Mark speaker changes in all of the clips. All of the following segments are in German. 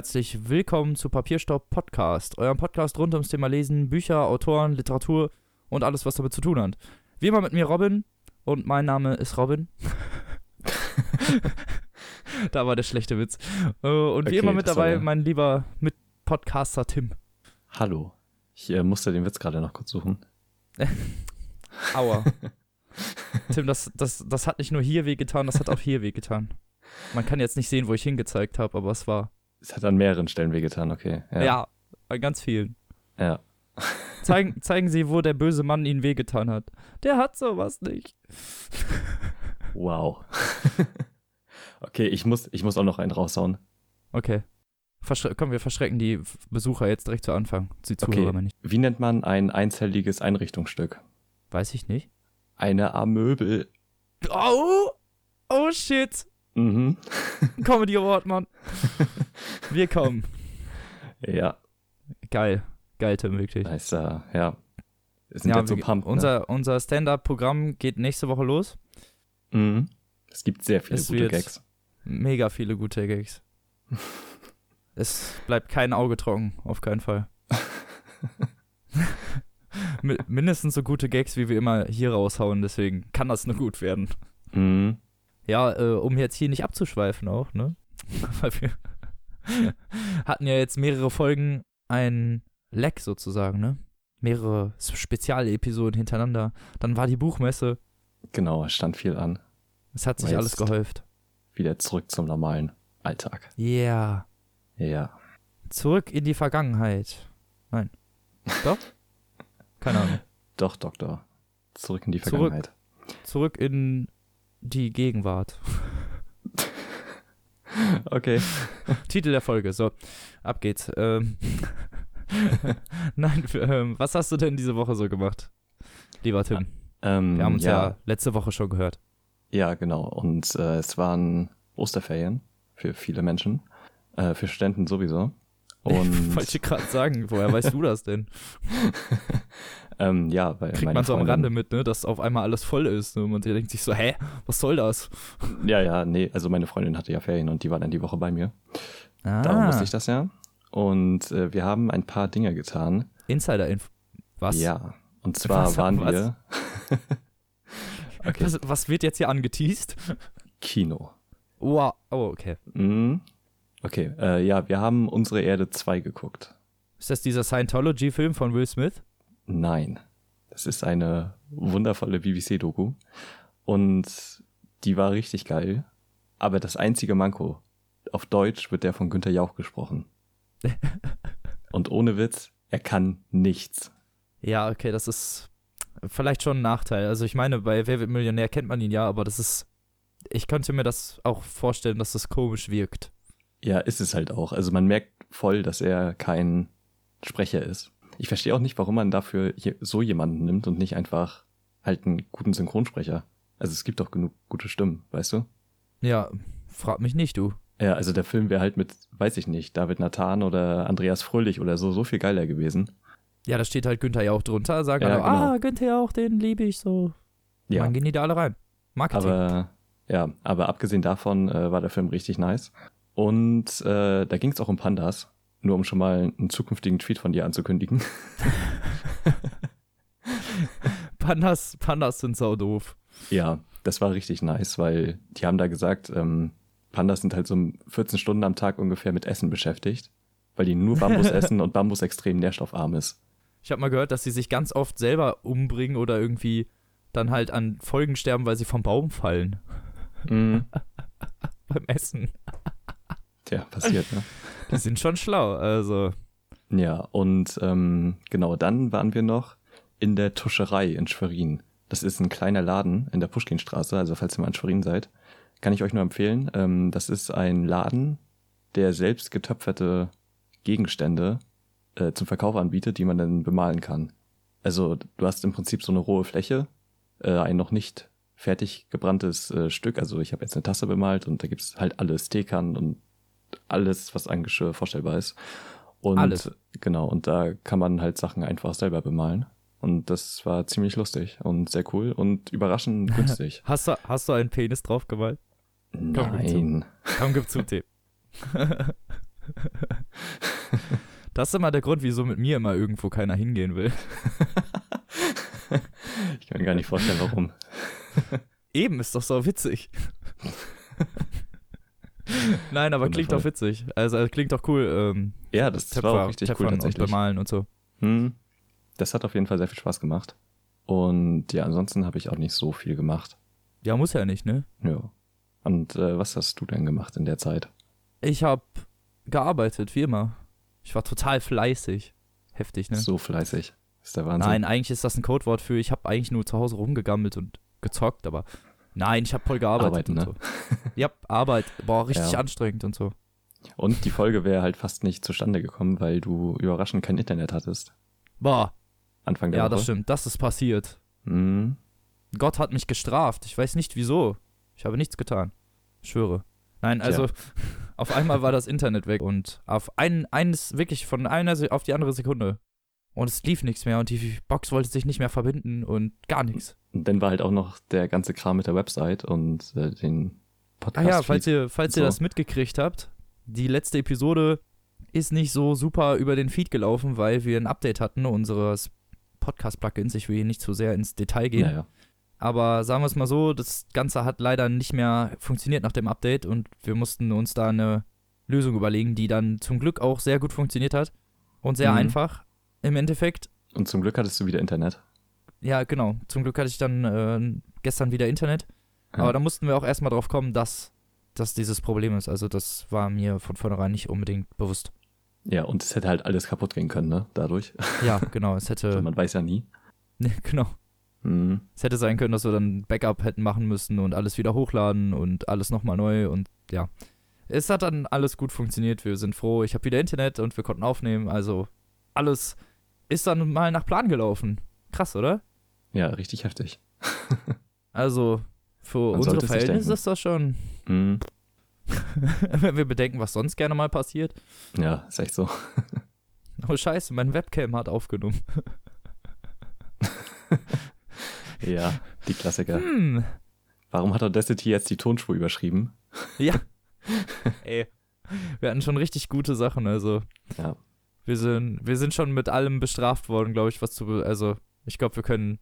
Speaker 1: Herzlich willkommen zu Papierstopp Podcast, eurem Podcast rund ums Thema Lesen, Bücher, Autoren, Literatur und alles, was damit zu tun hat. Wie immer mit mir Robin und mein Name ist Robin. da war der schlechte Witz. Äh, Und wie
Speaker 2: Okay,
Speaker 1: immer mit
Speaker 2: war
Speaker 1: dabei
Speaker 2: der-
Speaker 1: mein lieber Mitpodcaster Tim.
Speaker 2: Hallo. Ich äh, musste den Witz gerade noch kurz suchen.
Speaker 1: Aua. Tim, das, das, das hat nicht nur hier wehgetan, das hat auch hier wehgetan. Man kann jetzt nicht sehen, wo ich hingezeigt habe, aber es war.
Speaker 2: Es hat an mehreren Stellen wehgetan, okay.
Speaker 1: Ja,
Speaker 2: Ja.
Speaker 1: an ganz vielen.
Speaker 2: ja.
Speaker 1: Zeigen, zeigen Sie, wo der böse Mann Ihnen wehgetan hat. Der hat sowas nicht.
Speaker 2: Wow. okay, ich muss, ich muss auch noch einen raushauen.
Speaker 1: Okay. Verschre komm, wir verschrecken die Besucher jetzt direkt zu Anfang. Die Zuhörer
Speaker 2: Okay.
Speaker 1: ich.
Speaker 2: Wie nennt man ein einzelliges Einrichtungsstück?
Speaker 1: Weiß ich nicht.
Speaker 2: Eine Amöbel.
Speaker 1: Oh! Oh shit!
Speaker 2: Mhm.
Speaker 1: Comedy Award, Mann. Wir kommen.
Speaker 2: Ja,
Speaker 1: Geil. Geil, Tim, wirklich.
Speaker 2: nice, äh, ja. Wir sind
Speaker 1: Ja,
Speaker 2: jetzt so pumped, ne?
Speaker 1: unser, unser Stand-Up-Programm geht nächste Woche los.
Speaker 2: Mhm. Es gibt sehr viele
Speaker 1: Es
Speaker 2: gute Gags.
Speaker 1: Mega viele gute Gags. es bleibt kein Auge trocken, auf keinen Fall. Mi- Mindestens so gute Gags, wie wir immer hier raushauen, deswegen kann das nur gut werden.
Speaker 2: Mhm.
Speaker 1: Ja, äh, um jetzt hier nicht abzuschweifen auch, ne? Weil wir hatten ja jetzt mehrere Folgen ein Leck sozusagen, ne? Mehrere Spezialepisoden hintereinander. Dann war die Buchmesse.
Speaker 2: Genau, es stand viel an.
Speaker 1: Es hat sich alles gehäuft.
Speaker 2: Wieder zurück zum normalen Alltag.
Speaker 1: Yeah.
Speaker 2: Ja.
Speaker 1: Zurück in die Vergangenheit. Nein. Doch? Keine Ahnung.
Speaker 2: Doch, Doktor. Zurück in die
Speaker 1: Zurück.
Speaker 2: Vergangenheit.
Speaker 1: Zurück in die Gegenwart.
Speaker 2: Okay.
Speaker 1: Titel der Folge. So, ab geht's. Ähm. Nein, ähm, was hast du denn diese Woche so gemacht? Lieber Tim.
Speaker 2: Ähm,
Speaker 1: Wir haben uns ja. letzte Woche schon gehört.
Speaker 2: Ja, genau. Und äh, es waren Osterferien für viele Menschen, äh, für Studenten sowieso. Und
Speaker 1: Wollte ich gerade sagen, woher weißt du das denn?
Speaker 2: ähm, ja, weil
Speaker 1: Kriegt man so am Rande mit, ne, dass auf einmal alles voll ist. Ne? Und man denkt sich so, hä, was soll das?
Speaker 2: Ja, ja, nee, also meine Freundin hatte ja Ferien und die war dann die Woche bei mir.
Speaker 1: Ah,
Speaker 2: Darum wusste ich das ja. Und äh, wir haben ein paar Dinge getan.
Speaker 1: Insider-Info. Was?
Speaker 2: Ja. Und zwar
Speaker 1: Was-
Speaker 2: waren
Speaker 1: was?
Speaker 2: wir okay.
Speaker 1: Was, was wird jetzt hier angeteased?
Speaker 2: Kino.
Speaker 1: Wow. Oh, okay.
Speaker 2: Mhm. Okay, äh, ja, wir haben unsere Erde 2 geguckt.
Speaker 1: Ist das dieser Scientology-Film von Will Smith?
Speaker 2: Nein. Das ist eine wundervolle BBC-Doku. Und die war richtig geil. Aber das einzige Manko, auf Deutsch wird der von Günther Jauch gesprochen. Und ohne Witz, er kann nichts.
Speaker 1: Ja, okay, das ist vielleicht schon ein Nachteil. Also ich meine, bei Wer wird Millionär kennt man ihn ja, aber das ist, ich könnte mir das auch vorstellen, dass das komisch wirkt.
Speaker 2: Ja, ist es halt auch. Also man merkt voll, dass er kein Sprecher ist. Ich verstehe auch nicht, warum man dafür so jemanden nimmt und nicht einfach halt einen guten Synchronsprecher. Also es gibt doch genug gute Stimmen, weißt du?
Speaker 1: Ja, frag mich nicht, du.
Speaker 2: Ja, also der Film wäre halt mit, weiß ich nicht, David Nathan oder Andreas Fröhlich oder so, so viel geiler gewesen.
Speaker 1: Ja, da steht halt Günther Jauch drunter, sagen
Speaker 2: Ja,
Speaker 1: alle,
Speaker 2: genau.
Speaker 1: ah, Günther Jauch, den liebe ich so.
Speaker 2: Ja,
Speaker 1: Dann gehen die da alle rein. Marketing.
Speaker 2: aber ja, aber abgesehen davon äh, war der Film richtig nice. Und äh, da ging es auch um Pandas, nur um schon mal einen zukünftigen Tweet von dir anzukündigen.
Speaker 1: Pandas, Pandas sind sau doof.
Speaker 2: Ja, das war richtig nice, weil die haben da gesagt, ähm, Pandas sind halt so 14 Stunden am Tag ungefähr mit Essen beschäftigt, weil die nur Bambus essen und Bambus extrem nährstoffarm ist.
Speaker 1: Ich habe mal gehört, dass sie sich ganz oft selber umbringen oder irgendwie dann halt an Folgen sterben, weil sie vom Baum fallen
Speaker 2: Mhm.
Speaker 1: beim Essen.
Speaker 2: Tja, passiert, ne?
Speaker 1: Die sind schon schlau, also.
Speaker 2: Ja, und ähm, genau, dann waren wir noch in der Tuscherei in Schwerin. Das ist ein kleiner Laden in der Puschkinstraße, also falls ihr mal in Schwerin seid, kann ich euch nur empfehlen. Ähm, das ist ein Laden, der selbst getöpferte Gegenstände äh, zum Verkauf anbietet, die man dann bemalen kann. Also du hast im Prinzip so eine rohe Fläche, äh, ein noch nicht fertig gebranntes äh, Stück. Also ich habe jetzt eine Tasse bemalt und da gibt's halt alles, Teekern und alles, was an Geschirr vorstellbar ist. Und
Speaker 1: Alles.
Speaker 2: genau, und da kann man halt Sachen einfach selber bemalen. Und das war ziemlich lustig und sehr cool und überraschend günstig.
Speaker 1: Hast du, hast du einen Penis draufgemalt? gib
Speaker 2: Nein.
Speaker 1: Komm, gib zu, Tim. Das ist immer der Grund, wieso mit mir immer irgendwo keiner hingehen will.
Speaker 2: ich kann mir gar nicht vorstellen, warum.
Speaker 1: Eben, ist doch so witzig. Nein, aber klingt doch witzig. Also klingt doch cool. Ähm,
Speaker 2: ja, das
Speaker 1: Töpfer,
Speaker 2: war auch richtig
Speaker 1: Töpfern
Speaker 2: cool
Speaker 1: und
Speaker 2: tatsächlich.
Speaker 1: bemalen und so.
Speaker 2: Hm, das hat auf jeden Fall sehr viel Spaß gemacht. Und ja, ansonsten habe ich auch nicht so viel gemacht.
Speaker 1: Ja, muss ja nicht, ne?
Speaker 2: Ja. Und äh, was hast du denn gemacht in der Zeit?
Speaker 1: Ich habe gearbeitet, wie immer. Ich war total fleißig. Heftig, ne?
Speaker 2: So fleißig. Ist der Wahnsinn.
Speaker 1: Nein, eigentlich ist das ein Codewort für, ich habe eigentlich nur zu Hause rumgegammelt und gezockt, aber nein, ich habe voll gearbeitet
Speaker 2: Arbeiten,
Speaker 1: und
Speaker 2: ne?
Speaker 1: so. Ja, Arbeit, boah, richtig
Speaker 2: Ja.
Speaker 1: anstrengend und so.
Speaker 2: Und die Folge wäre halt fast nicht zustande gekommen, weil du überraschend kein Internet hattest.
Speaker 1: Boah,
Speaker 2: Anfang der
Speaker 1: ja,
Speaker 2: Woche.
Speaker 1: das stimmt, das ist passiert.
Speaker 2: Hm,
Speaker 1: Gott hat mich gestraft. Ich weiß nicht wieso. Ich habe nichts getan. Ich schwöre. Nein, also auf einmal war das Internet weg und auf ein, eines, wirklich von einer auf die andere Sekunde. Und es lief nichts mehr und die Box wollte sich nicht mehr verbinden und gar nichts.
Speaker 2: Und dann war halt auch noch der ganze Kram mit der Website und äh, den
Speaker 1: Ah
Speaker 2: Podcast.
Speaker 1: ja, falls ihr, falls ihr
Speaker 2: so.
Speaker 1: das mitgekriegt habt, die letzte Episode ist nicht so super über den Feed gelaufen, weil wir ein Update hatten unseres Podcast-Plugins. Ich will hier nicht zu sehr ins Detail gehen.
Speaker 2: ja, ja.
Speaker 1: Aber sagen wir es mal so, das Ganze hat leider nicht mehr funktioniert nach dem Update und wir mussten uns da eine Lösung überlegen, die dann zum Glück auch sehr gut funktioniert hat und sehr
Speaker 2: Mhm.
Speaker 1: einfach im Endeffekt.
Speaker 2: Und zum Glück hattest du wieder Internet.
Speaker 1: Ja, genau. Zum Glück hatte ich dann äh, gestern wieder Internet.
Speaker 2: Ja.
Speaker 1: Aber da mussten wir auch erstmal drauf kommen, dass, dass dieses Problem ist. Also das war mir von vornherein nicht unbedingt bewusst.
Speaker 2: Ja, und es hätte halt alles kaputt gehen können, ne? Dadurch.
Speaker 1: Ja, genau. Es
Speaker 2: Also
Speaker 1: hätte,
Speaker 2: man weiß ja nie.
Speaker 1: genau.
Speaker 2: Hm.
Speaker 1: Es hätte sein können, dass wir dann Backup hätten machen müssen und alles wieder hochladen und alles nochmal neu und ja. Es hat dann alles gut funktioniert. Wir sind froh. Ich habe wieder Internet und wir konnten aufnehmen. Also alles ist dann mal nach Plan gelaufen. Krass, oder?
Speaker 2: Ja, richtig heftig.
Speaker 1: Also für
Speaker 2: Man
Speaker 1: unsere Verhältnisse ist das schon,
Speaker 2: Hm.
Speaker 1: wenn wir bedenken, was sonst gerne mal passiert.
Speaker 2: Ja, ist echt so.
Speaker 1: Oh scheiße, mein Webcam hat aufgenommen.
Speaker 2: Ja, die Klassiker.
Speaker 1: Hm.
Speaker 2: Warum hat Audacity jetzt die Tonspur überschrieben?
Speaker 1: Ja. Ey. Wir hatten schon richtig gute Sachen, also.
Speaker 2: Ja.
Speaker 1: Wir sind, wir sind schon mit allem bestraft worden, glaube ich, was zu. Also, ich glaube, wir können.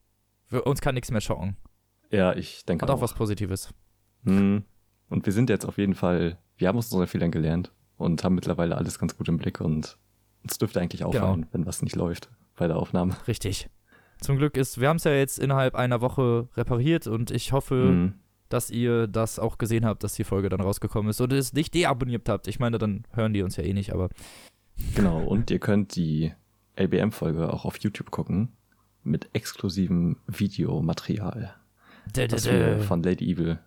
Speaker 1: Wir, uns kann nichts mehr schocken.
Speaker 2: Ja, ich denke
Speaker 1: Hat auch
Speaker 2: auch.
Speaker 1: was Positives.
Speaker 2: Hm. Und wir sind jetzt auf jeden Fall, wir haben aus unseren Fehlern gelernt und haben mittlerweile alles ganz gut im Blick und uns dürfte eigentlich auffallen, wenn was nicht läuft bei der Aufnahme.
Speaker 1: Richtig. Zum Glück ist, wir haben es ja jetzt innerhalb einer Woche repariert und ich hoffe,
Speaker 2: Hm.
Speaker 1: dass ihr das auch gesehen habt, dass die Folge dann rausgekommen ist und es nicht deabonniert habt. Ich meine, dann hören die uns ja eh nicht, aber
Speaker 2: Genau, und ihr könnt die LBM-Folge auch auf YouTube gucken mit exklusivem Videomaterial, das wir von Lady Evil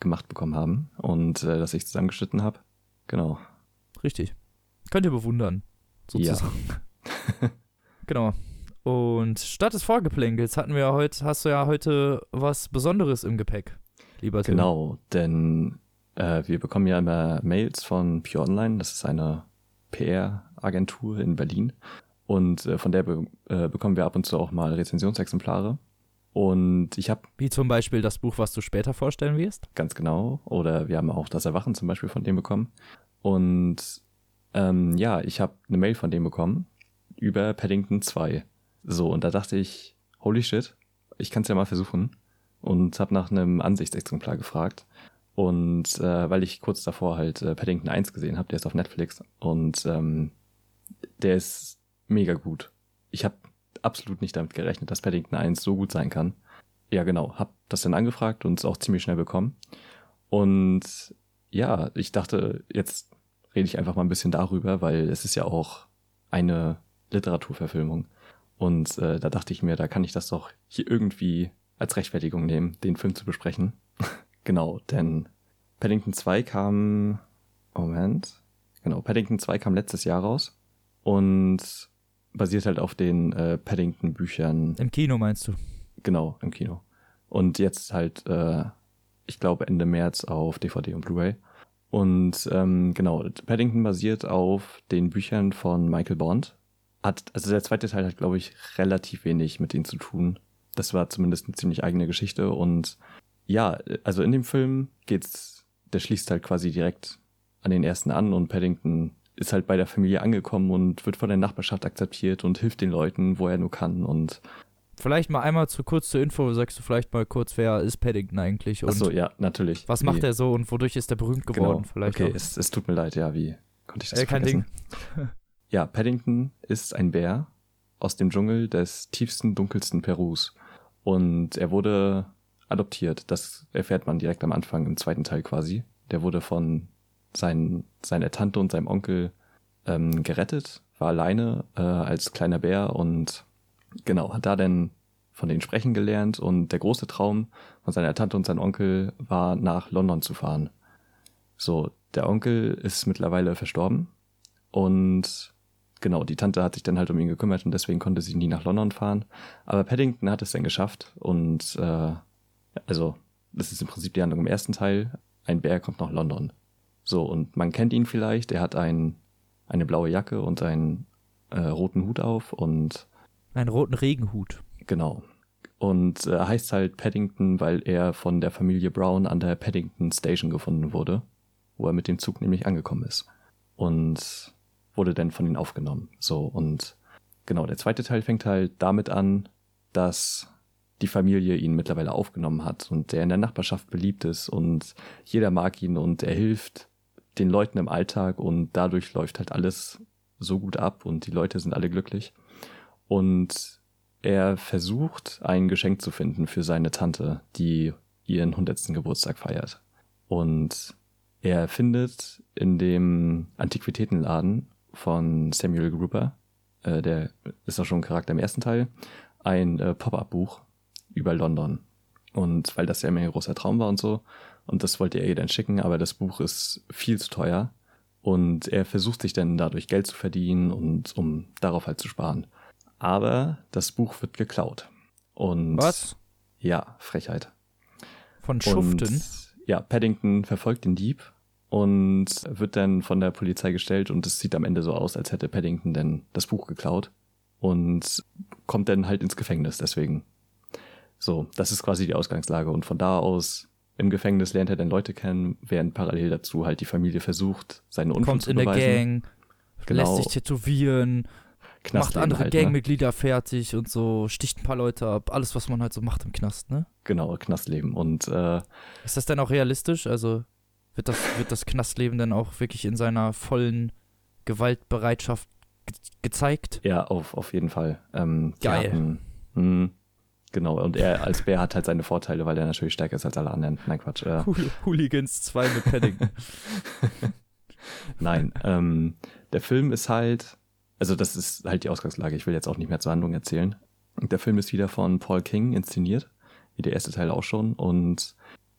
Speaker 2: gemacht bekommen haben und äh, das ich zusammengeschnitten habe. Genau.
Speaker 1: Richtig. Könnt ihr bewundern, sozusagen. genau. Und statt des Vorgeplänkels hatten wir ja heute, hast du ja heute was Besonderes im Gepäck, lieber Tim.
Speaker 2: Genau, denn äh, wir bekommen ja immer Mails von Pure Online, das ist eine PR-Agentur in Berlin. Und äh, von der be äh, bekommen wir ab und zu auch mal Rezensionsexemplare. Und ich habe
Speaker 1: Wie zum Beispiel das Buch, was du später vorstellen wirst.
Speaker 2: ganz genau, oder wir haben auch das Erwachen zum Beispiel von dem bekommen. Und ähm, ja, ich habe eine Mail von dem bekommen über Paddington 2. So, und da dachte ich, holy shit, ich kann es ja mal versuchen. Und habe nach einem Ansichtsexemplar gefragt. Und äh, weil ich kurz davor halt äh, Paddington 1 gesehen habe, der ist auf Netflix. Und ähm, der ist mega gut. Ich habe absolut nicht damit gerechnet, dass Paddington 1 so gut sein kann. Ja, genau. Hab das dann angefragt und es auch ziemlich schnell bekommen. Und ja, ich dachte, jetzt rede ich einfach mal ein bisschen darüber, weil es ist ja auch eine Literaturverfilmung. Und äh, da dachte ich mir, da kann ich das doch hier irgendwie als Rechtfertigung nehmen, den Film zu besprechen. Genau, denn Paddington 2 kam. Moment. Genau, Paddington 2 kam letztes Jahr raus und basiert halt auf den äh, Paddington-Büchern
Speaker 1: Im Kino meinst du?
Speaker 2: Genau, im Kino. Und jetzt halt, äh, ich glaube, Ende März auf DVD und Blu-ray. Und ähm, genau, Paddington basiert auf den Büchern von Michael Bond. Hat, also der zweite Teil hat, glaube ich, relativ wenig mit denen zu tun. Das war zumindest eine ziemlich eigene Geschichte. Und ja, also in dem Film geht's, der schließt halt quasi direkt an den ersten an und Paddington ist halt bei der Familie angekommen und wird von der Nachbarschaft akzeptiert und hilft den Leuten, wo er nur kann. Und
Speaker 1: Vielleicht mal einmal zu kurz zur Info, sagst du vielleicht mal kurz, wer ist Paddington eigentlich und
Speaker 2: achso, ja, natürlich.
Speaker 1: was
Speaker 2: Wie-
Speaker 1: macht er so und wodurch ist er berühmt geworden?
Speaker 2: Genau.
Speaker 1: Vielleicht
Speaker 2: okay, es, es tut mir leid, ja, wie konnte ich das
Speaker 1: Äh, kein
Speaker 2: vergessen? ja, Paddington ist ein Bär aus dem Dschungel des tiefsten, dunkelsten Perus. Und er wurde adoptiert. Das erfährt man direkt am Anfang im zweiten Teil quasi. Der wurde von seinen, seiner Tante und seinem Onkel ähm, gerettet, war alleine äh, als kleiner Bär und genau, hat da dann von denen sprechen gelernt und der große Traum von seiner Tante und seinem Onkel war, nach London zu fahren. So, der Onkel ist mittlerweile verstorben und genau, die Tante hat sich dann halt um ihn gekümmert und deswegen konnte sie nie nach London fahren. Aber Paddington hat es dann geschafft und äh, also das ist im Prinzip die Handlung im ersten Teil. Ein Bär kommt nach London. So, und man kennt ihn vielleicht, er hat ein, eine blaue Jacke und einen äh, roten Hut auf und
Speaker 1: Einen roten Regenhut.
Speaker 2: Genau. Und äh, heißt halt Paddington, weil er von der Familie Brown an der Paddington Station gefunden wurde, wo er mit dem Zug nämlich angekommen ist. Und wurde dann von ihnen aufgenommen. So, und genau, der zweite Teil fängt halt damit an, dass die Familie ihn mittlerweile aufgenommen hat und der in der Nachbarschaft beliebt ist und jeder mag ihn und er hilft den Leuten im Alltag und dadurch läuft halt alles so gut ab und die Leute sind alle glücklich. Und er versucht, ein Geschenk zu finden für seine Tante, die ihren 100. Geburtstag feiert. Und er findet in dem Antiquitätenladen von Samuel Gruber, äh, der ist auch schon ein Charakter im ersten Teil, ein äh, Pop-up-Buch über London. Und weil das ja immer ein großer Traum war und so, und das wollte er ihr dann schicken, aber das Buch ist viel zu teuer. Und er versucht sich dann dadurch Geld zu verdienen und um darauf halt zu sparen. Aber das Buch wird geklaut. Und
Speaker 1: Was?
Speaker 2: Ja, Frechheit.
Speaker 1: Von Schuften?
Speaker 2: Und, ja, Paddington verfolgt den Dieb und wird dann von der Polizei gestellt und es sieht am Ende so aus, als hätte Paddington dann das Buch geklaut und kommt dann halt ins Gefängnis deswegen. So, das ist quasi die Ausgangslage und von da aus im Gefängnis lernt er dann Leute kennen, während parallel dazu halt die Familie versucht, seine Unschuld
Speaker 1: Kommt
Speaker 2: zu
Speaker 1: in der
Speaker 2: beweisen.
Speaker 1: Gang,
Speaker 2: Genau,
Speaker 1: lässt sich tätowieren, macht
Speaker 2: Knastleben
Speaker 1: andere
Speaker 2: halt, ne?
Speaker 1: Gangmitglieder fertig und so, sticht ein paar Leute ab. Alles, was man halt so macht im Knast, ne?
Speaker 2: Genau, Knastleben und äh,
Speaker 1: Ist das denn auch realistisch? Also wird das, wird das Knastleben dann auch wirklich in seiner vollen Gewaltbereitschaft ge gezeigt?
Speaker 2: Ja, auf, auf jeden Fall. Ähm,
Speaker 1: Geil.
Speaker 2: Hatten, mh, genau, und er als Bär hat halt seine Vorteile, weil er natürlich stärker ist als alle anderen. Nein, Quatsch. Äh,
Speaker 1: Hool- Hooligans 2 mit Paddington.
Speaker 2: nein, ähm, der Film ist halt, also das ist halt die Ausgangslage. Ich will jetzt auch nicht mehr zur Handlung erzählen. Der Film ist wieder von Paul King inszeniert, wie der erste Teil auch schon. Und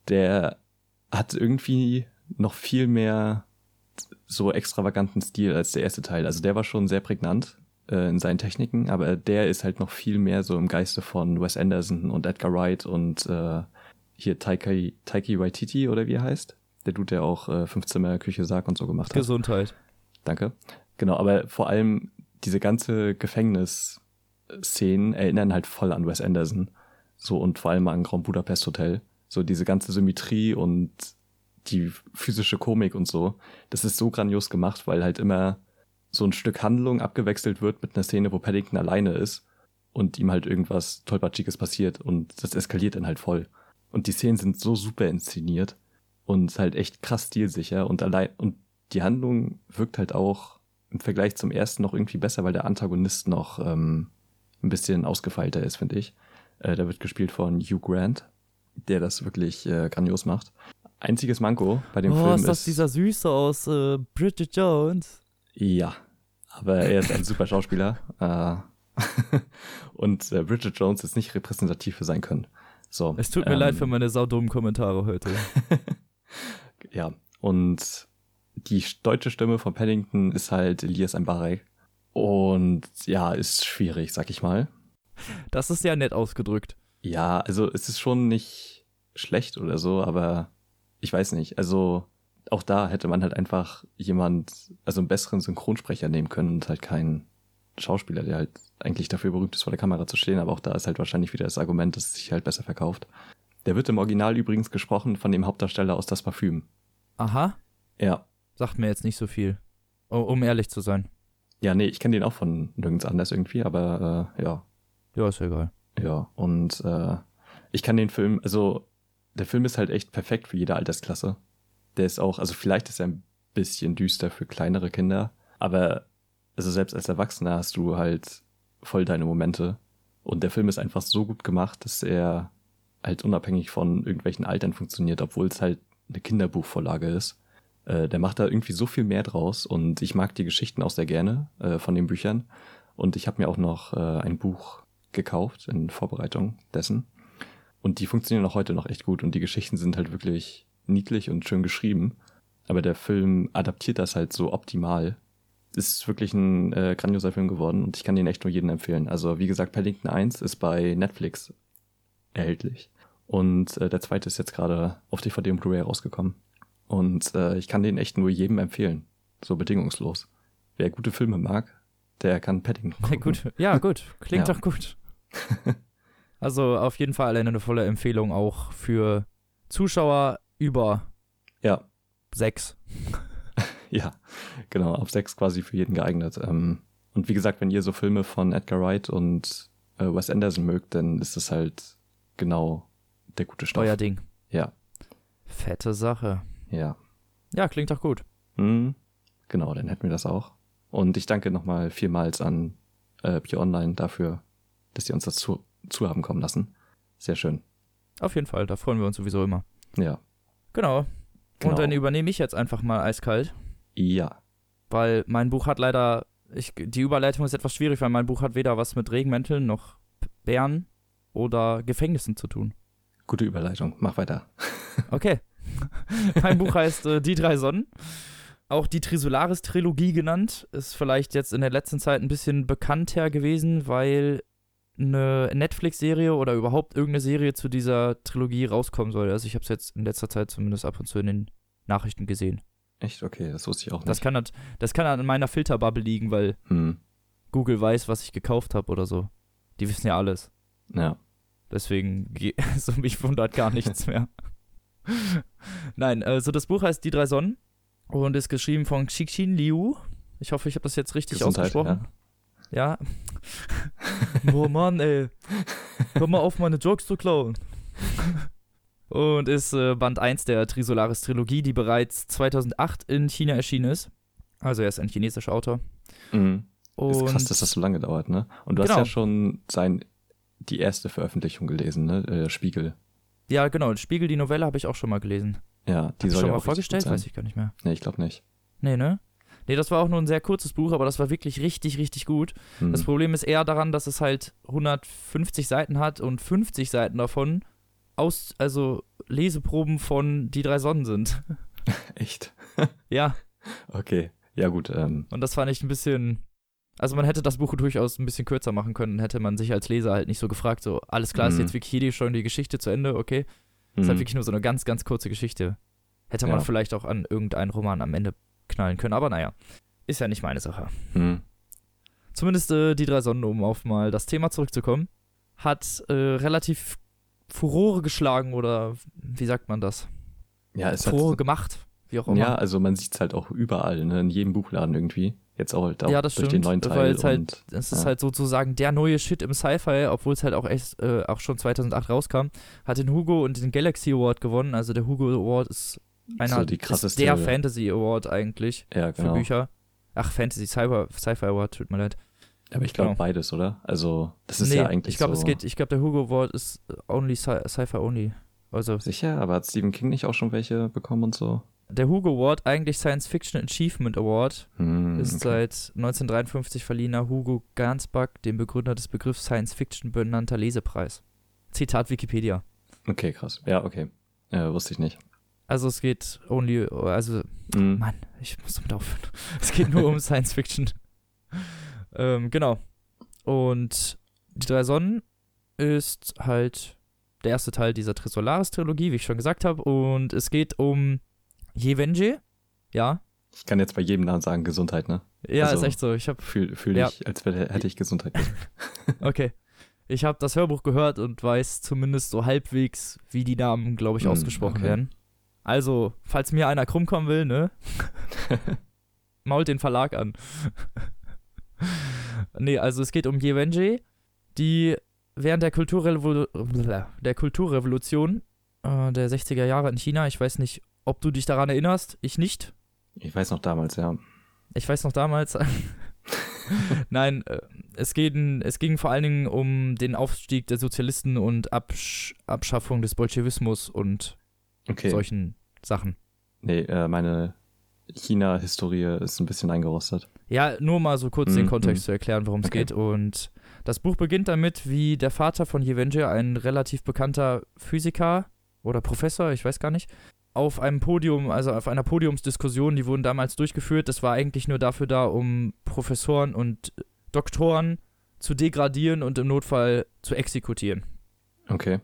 Speaker 2: der hat irgendwie noch viel mehr so extravaganten Stil als der erste Teil. Also der war schon sehr prägnant äh, in seinen Techniken, aber der ist halt noch viel mehr so im Geiste von Wes Anderson und Edgar Wright und äh, hier Taika, Taiki Waititi oder wie er heißt. Der Dude, der auch äh, Fünfzimmer, Küche, Sarg und so gemacht hat.
Speaker 1: Gesundheit.
Speaker 2: Danke. Genau, aber vor allem diese ganze Gefängnisszenen erinnern halt voll an Wes Anderson. So und vor allem an Grand Budapest Hotel. So diese ganze Symmetrie und die physische Komik und so. Das ist so grandios gemacht, weil halt immer so ein Stück Handlung abgewechselt wird mit einer Szene, wo Paddington alleine ist und ihm halt irgendwas tollpatschiges passiert und das eskaliert dann halt voll. Und die Szenen sind so super inszeniert und halt echt krass stilsicher und allein und die Handlung wirkt halt auch im Vergleich zum ersten noch irgendwie besser, weil der Antagonist noch ähm, ein bisschen ausgefeilter ist, finde ich. Äh, der wird gespielt von Hugh Grant, der das wirklich äh, grandios macht. Einziges Manko bei dem
Speaker 1: oh,
Speaker 2: Film
Speaker 1: ist das dieser Süße aus äh, Bridget Jones?
Speaker 2: Ja, aber er ist ein super Schauspieler. Äh, und äh, Bridget Jones ist nicht repräsentativ für sein Können. So,
Speaker 1: Es tut mir
Speaker 2: ähm,
Speaker 1: leid für meine saudummen Kommentare heute.
Speaker 2: Ja, und die deutsche Stimme von Paddington ist halt Elias Mbarek. Und ja, ist schwierig, sag ich mal.
Speaker 1: Das ist ja nett ausgedrückt.
Speaker 2: Ja, also es ist schon nicht schlecht oder so, aber ich weiß nicht. Also auch da hätte man halt einfach jemand, also einen besseren Synchronsprecher nehmen können und halt keinen Schauspieler, der halt eigentlich dafür berühmt ist, vor der Kamera zu stehen. Aber auch da ist halt wahrscheinlich wieder das Argument, dass es sich halt besser verkauft. Der wird im Original übrigens gesprochen von dem Hauptdarsteller aus Das Parfüm.
Speaker 1: Aha,
Speaker 2: Ja,
Speaker 1: sagt mir jetzt nicht so viel. Oh, um ehrlich zu sein.
Speaker 2: Ja, nee, ich kenne den auch von nirgends anders irgendwie, aber äh, ja.
Speaker 1: Ja, ist ja egal.
Speaker 2: Ja, und äh, ich kann den Film, also der Film ist halt echt perfekt für jede Altersklasse. Der ist auch, also vielleicht ist er ein bisschen düster für kleinere Kinder, aber also selbst als Erwachsener hast du halt voll deine Momente. Und der Film ist einfach so gut gemacht, dass er halt unabhängig von irgendwelchen Altern funktioniert, obwohl es halt eine Kinderbuchvorlage ist. Äh, der macht da irgendwie so viel mehr draus und ich mag die Geschichten auch sehr gerne äh, von den Büchern. Und ich habe mir auch noch äh, ein Buch gekauft in Vorbereitung dessen. Und die funktionieren auch heute noch echt gut und die Geschichten sind halt wirklich niedlich und schön geschrieben. Aber der Film adaptiert das halt so optimal. Ist wirklich ein äh, grandioser Film geworden und ich kann den echt nur jedem empfehlen. Also wie gesagt, Paddington 1 ist bei Netflix erhältlich. Und äh, der zweite ist jetzt gerade auf DVD und Blu-ray rausgekommen. Und äh, ich kann den echt nur jedem empfehlen. So bedingungslos. Wer gute Filme mag, der kann Paddington
Speaker 1: gucken. gut. Ja, gut. Klingt ja. doch gut. also auf jeden Fall eine volle Empfehlung auch für Zuschauer über
Speaker 2: ja.
Speaker 1: sechs.
Speaker 2: ja, genau, ab sechs quasi für jeden geeignet. Ähm, und wie gesagt, wenn ihr so Filme von Edgar Wright und äh, Wes Anderson mögt, dann ist es halt genau der gute Stoff.
Speaker 1: Euer Ding.
Speaker 2: Ja.
Speaker 1: Fette Sache.
Speaker 2: Ja.
Speaker 1: Ja, klingt doch gut.
Speaker 2: Mhm. Genau, dann hätten wir das auch. Und ich danke nochmal vielmals an äh, Pure Online dafür, dass sie uns das zu, zu haben kommen lassen. Sehr schön.
Speaker 1: Auf jeden Fall, da freuen wir uns sowieso immer.
Speaker 2: Ja.
Speaker 1: Genau. genau. Und dann übernehme ich jetzt einfach mal eiskalt.
Speaker 2: Ja.
Speaker 1: Weil mein Buch hat leider, ich, die Überleitung ist etwas schwierig, weil mein Buch hat weder was mit Regenmänteln noch Bären oder Gefängnissen zu tun.
Speaker 2: Gute Überleitung, mach weiter.
Speaker 1: okay. mein Buch heißt äh, Die drei Sonnen. Auch die Trisolaris-Trilogie genannt. Ist vielleicht jetzt in der letzten Zeit ein bisschen bekannter gewesen, weil eine Netflix-Serie oder überhaupt irgendeine Serie zu dieser Trilogie rauskommen soll. Also ich habe es jetzt in letzter Zeit zumindest ab und zu in den Nachrichten gesehen.
Speaker 2: Echt? Okay, das wusste ich auch nicht.
Speaker 1: Das kann, das kann an meiner Filterbubble liegen, weil
Speaker 2: hm.
Speaker 1: Google weiß, was ich gekauft habe oder so. Die wissen ja alles.
Speaker 2: Ja.
Speaker 1: Deswegen, so mich wundert gar nichts mehr. Nein, also das Buch heißt Die drei Sonnen und ist geschrieben von Xixin Liu. Ich hoffe, ich habe das jetzt richtig Gesundheit, ausgesprochen. Ja. Ja. oh Mann, ey. Hör mal auf, meine Jokes zu klauen. und ist äh, Band 1 der Trisolaris Trilogie, die bereits 2008 in China erschienen ist. Also er ist ein chinesischer Autor.
Speaker 2: Mhm. Ist krass, dass das so lange dauert, ne? Und du genau. hast ja schon sein, die erste Veröffentlichung gelesen, ne? Der Spiegel.
Speaker 1: Ja, genau. Spiegel, die Novelle habe ich auch schon mal gelesen.
Speaker 2: Ja, die soll
Speaker 1: schon
Speaker 2: ja
Speaker 1: mal vorgestellt, weiß ich gar nicht mehr.
Speaker 2: Nee, ich glaube nicht.
Speaker 1: Nee, ne? Nee, das war auch nur ein sehr kurzes Buch, aber das war wirklich richtig, richtig gut. Hm. Das Problem ist eher daran, dass es halt 150 Seiten hat und 50 Seiten davon aus, also Leseproben von Die drei Sonnen sind.
Speaker 2: Echt?
Speaker 1: ja.
Speaker 2: Okay. Ja, gut. Ähm.
Speaker 1: Und das fand ich ein bisschen, also man hätte das Buch durchaus ein bisschen kürzer machen können, hätte man sich als Leser halt nicht so gefragt, so, alles klar, mhm. ist jetzt wirklich hier schon die Geschichte zu Ende, okay. Mhm. Ist halt mhm. wirklich nur so eine ganz, ganz kurze Geschichte. Hätte man ja. vielleicht auch an irgendeinen Roman am Ende knallen können, aber naja, ist ja nicht meine Sache.
Speaker 2: Mhm.
Speaker 1: Zumindest äh, die drei Sonnen, um auf mal das Thema zurückzukommen, hat äh, relativ Furore geschlagen oder wie sagt man das?
Speaker 2: Ja, es
Speaker 1: Furore
Speaker 2: hat,
Speaker 1: gemacht, wie auch immer.
Speaker 2: Ja, also man sieht es halt auch überall, ne? in jedem Buchladen irgendwie. Jetzt auch, halt auch
Speaker 1: ja, das
Speaker 2: durch
Speaker 1: stimmt,
Speaker 2: den neuen Teil.
Speaker 1: Weil es halt, es ist halt sozusagen der neue Shit im Sci-Fi, obwohl es halt auch echt äh, auch schon 2008 rauskam. Hat den Hugo und den Galaxy Award gewonnen. Also der Hugo Award ist einer
Speaker 2: so die krasseste,
Speaker 1: der Fantasy Award eigentlich
Speaker 2: ja, genau.
Speaker 1: für Bücher. Ach, Fantasy Sci-Fi Award, tut mir leid.
Speaker 2: Aber ich glaube genau. beides, oder? Also, das ist nee, ja eigentlich
Speaker 1: ich glaube,
Speaker 2: so
Speaker 1: es geht, ich glaube, der Hugo Award ist only Sci-Fi only. Also,
Speaker 2: Sicher, aber hat Stephen King nicht auch schon welche bekommen und so?
Speaker 1: Der Hugo Award, eigentlich Science Fiction Achievement Award,
Speaker 2: hm,
Speaker 1: ist
Speaker 2: okay.
Speaker 1: seit 1953 verliehener Hugo Gernsback, dem Begründer des Begriffs Science Fiction, benannter Lesepreis. Zitat Wikipedia.
Speaker 2: Okay, krass. Ja, okay. Äh, wusste ich nicht.
Speaker 1: Also es geht only, also,
Speaker 2: mhm.
Speaker 1: Mann, ich muss damit aufhören. Es geht nur um Science Fiction. ähm, genau. Und die drei Sonnen ist halt der erste Teil dieser Trisolaris-Trilogie, wie ich schon gesagt habe. Und es geht um Jevenje, ja.
Speaker 2: Ich kann jetzt bei jedem Namen sagen Gesundheit, ne?
Speaker 1: Ja, also, ist echt so. Ich habe
Speaker 2: fühl, fühl ja. ich, als hätte ich Gesundheit.
Speaker 1: okay. Ich habe das Hörbuch gehört und weiß zumindest so halbwegs, wie die Namen, glaube ich, hm, ausgesprochen okay. werden. Also, falls mir einer krumm kommen will, ne? mault den Verlag an. nee, also es geht um Yewenji, die während der, Kulturrevol der Kulturrevolution äh, der 60er Jahre in China, ich weiß nicht, ob du dich daran erinnerst, ich nicht.
Speaker 2: Ich weiß noch damals, ja.
Speaker 1: Ich weiß noch damals. Nein, äh, es, geht, es ging vor allen Dingen um den Aufstieg der Sozialisten und Absch Abschaffung des Bolschewismus und
Speaker 2: Okay.
Speaker 1: solchen Sachen.
Speaker 2: Nee, äh, meine China-Historie ist ein bisschen eingerostet.
Speaker 1: Ja, nur mal so kurz den
Speaker 2: Mhm,
Speaker 1: Kontext
Speaker 2: mhm.
Speaker 1: zu erklären, worum es
Speaker 2: Okay.
Speaker 1: geht. Und das Buch beginnt damit, wie der Vater von Yevenje, ein relativ bekannter Physiker oder Professor, ich weiß gar nicht, auf einem Podium, also auf einer Podiumsdiskussion, die wurden damals durchgeführt. Das war eigentlich nur dafür da, um Professoren und Doktoren zu degradieren und im Notfall zu exekutieren.
Speaker 2: Okay.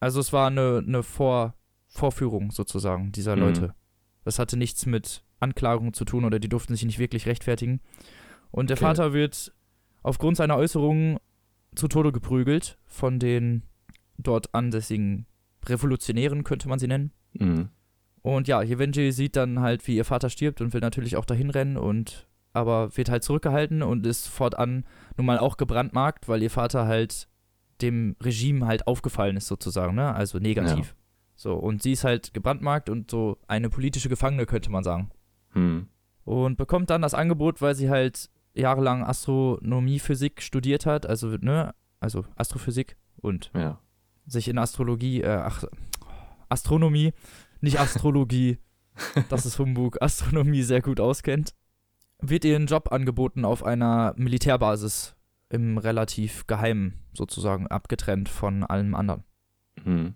Speaker 1: Also es war eine, eine Vor Vorführung sozusagen dieser
Speaker 2: Mhm.
Speaker 1: Leute. Das hatte nichts mit Anklagung zu tun oder die durften sich nicht wirklich rechtfertigen. Und der
Speaker 2: Okay.
Speaker 1: Vater wird aufgrund seiner Äußerungen zu Tode geprügelt von den dort ansässigen Revolutionären, könnte man sie nennen.
Speaker 2: Mhm.
Speaker 1: Und ja, Yevenji sieht dann halt, wie ihr Vater stirbt und will natürlich auch dahin rennen und aber wird halt zurückgehalten und ist fortan nun mal auch gebrandmarkt, weil ihr Vater halt dem Regime halt aufgefallen ist sozusagen, ne? Also negativ. So, und sie ist halt gebrandmarkt und so eine politische Gefangene, könnte man sagen.
Speaker 2: Mhm.
Speaker 1: Und bekommt dann das Angebot, weil sie halt jahrelang Astronomie, Physik studiert hat, also, ne, also Astrophysik und
Speaker 2: Ja.
Speaker 1: sich in Astrologie, äh, ach, Astronomie, nicht Astrologie, das ist Humbug, Astronomie sehr gut auskennt, wird ihr ein Job angeboten auf einer Militärbasis im relativ geheimen, sozusagen abgetrennt von allem anderen.
Speaker 2: Mhm.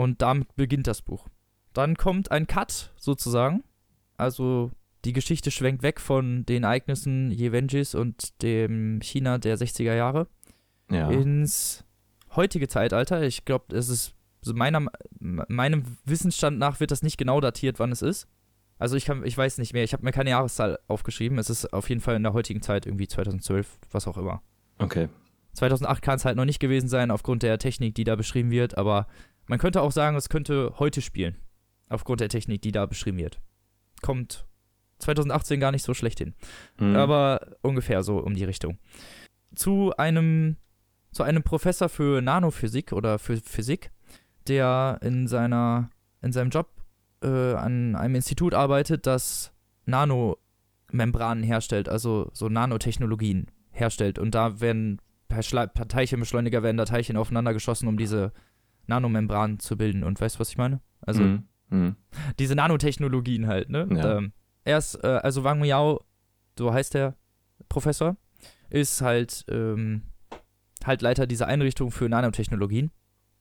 Speaker 1: Und damit beginnt das Buch. Dann kommt ein Cut, sozusagen. Also die Geschichte schwenkt weg von den Ereignissen Yevenjis und dem China der 60er Jahre
Speaker 2: Ja.
Speaker 1: ins heutige Zeitalter. Ich glaube, es ist so meiner, meinem Wissensstand nach wird das nicht genau datiert, wann es ist. Also ich kann, ich weiß nicht mehr. Ich habe mir keine Jahreszahl aufgeschrieben. Es ist auf jeden Fall in der heutigen Zeit irgendwie 2012, was auch immer.
Speaker 2: Okay.
Speaker 1: 2008 kann es halt noch nicht gewesen sein aufgrund der Technik, die da beschrieben wird. Aber man könnte auch sagen, es könnte heute spielen aufgrund der Technik, die da beschrieben wird. Kommt 2018 gar nicht so schlecht hin
Speaker 2: Mhm.
Speaker 1: aber ungefähr so um die Richtung. Zu einem, zu einem Professor für Nanophysik oder für Physik, der in seiner, in seinem Job äh, an einem Institut arbeitet, das Nanomembranen herstellt, also so Nanotechnologien herstellt. Und da werden per, per Teilchenbeschleuniger werden da Teilchen aufeinander geschossen, um diese Nanomembranen zu bilden. Und weißt du, was ich meine? Also
Speaker 2: Mhm. Mhm.
Speaker 1: diese Nanotechnologien halt, ne?
Speaker 2: Ja.
Speaker 1: Ähm, er ist, äh, also Wang Miao, so heißt der Professor, ist halt, ähm, halt Leiter dieser Einrichtung für Nanotechnologien.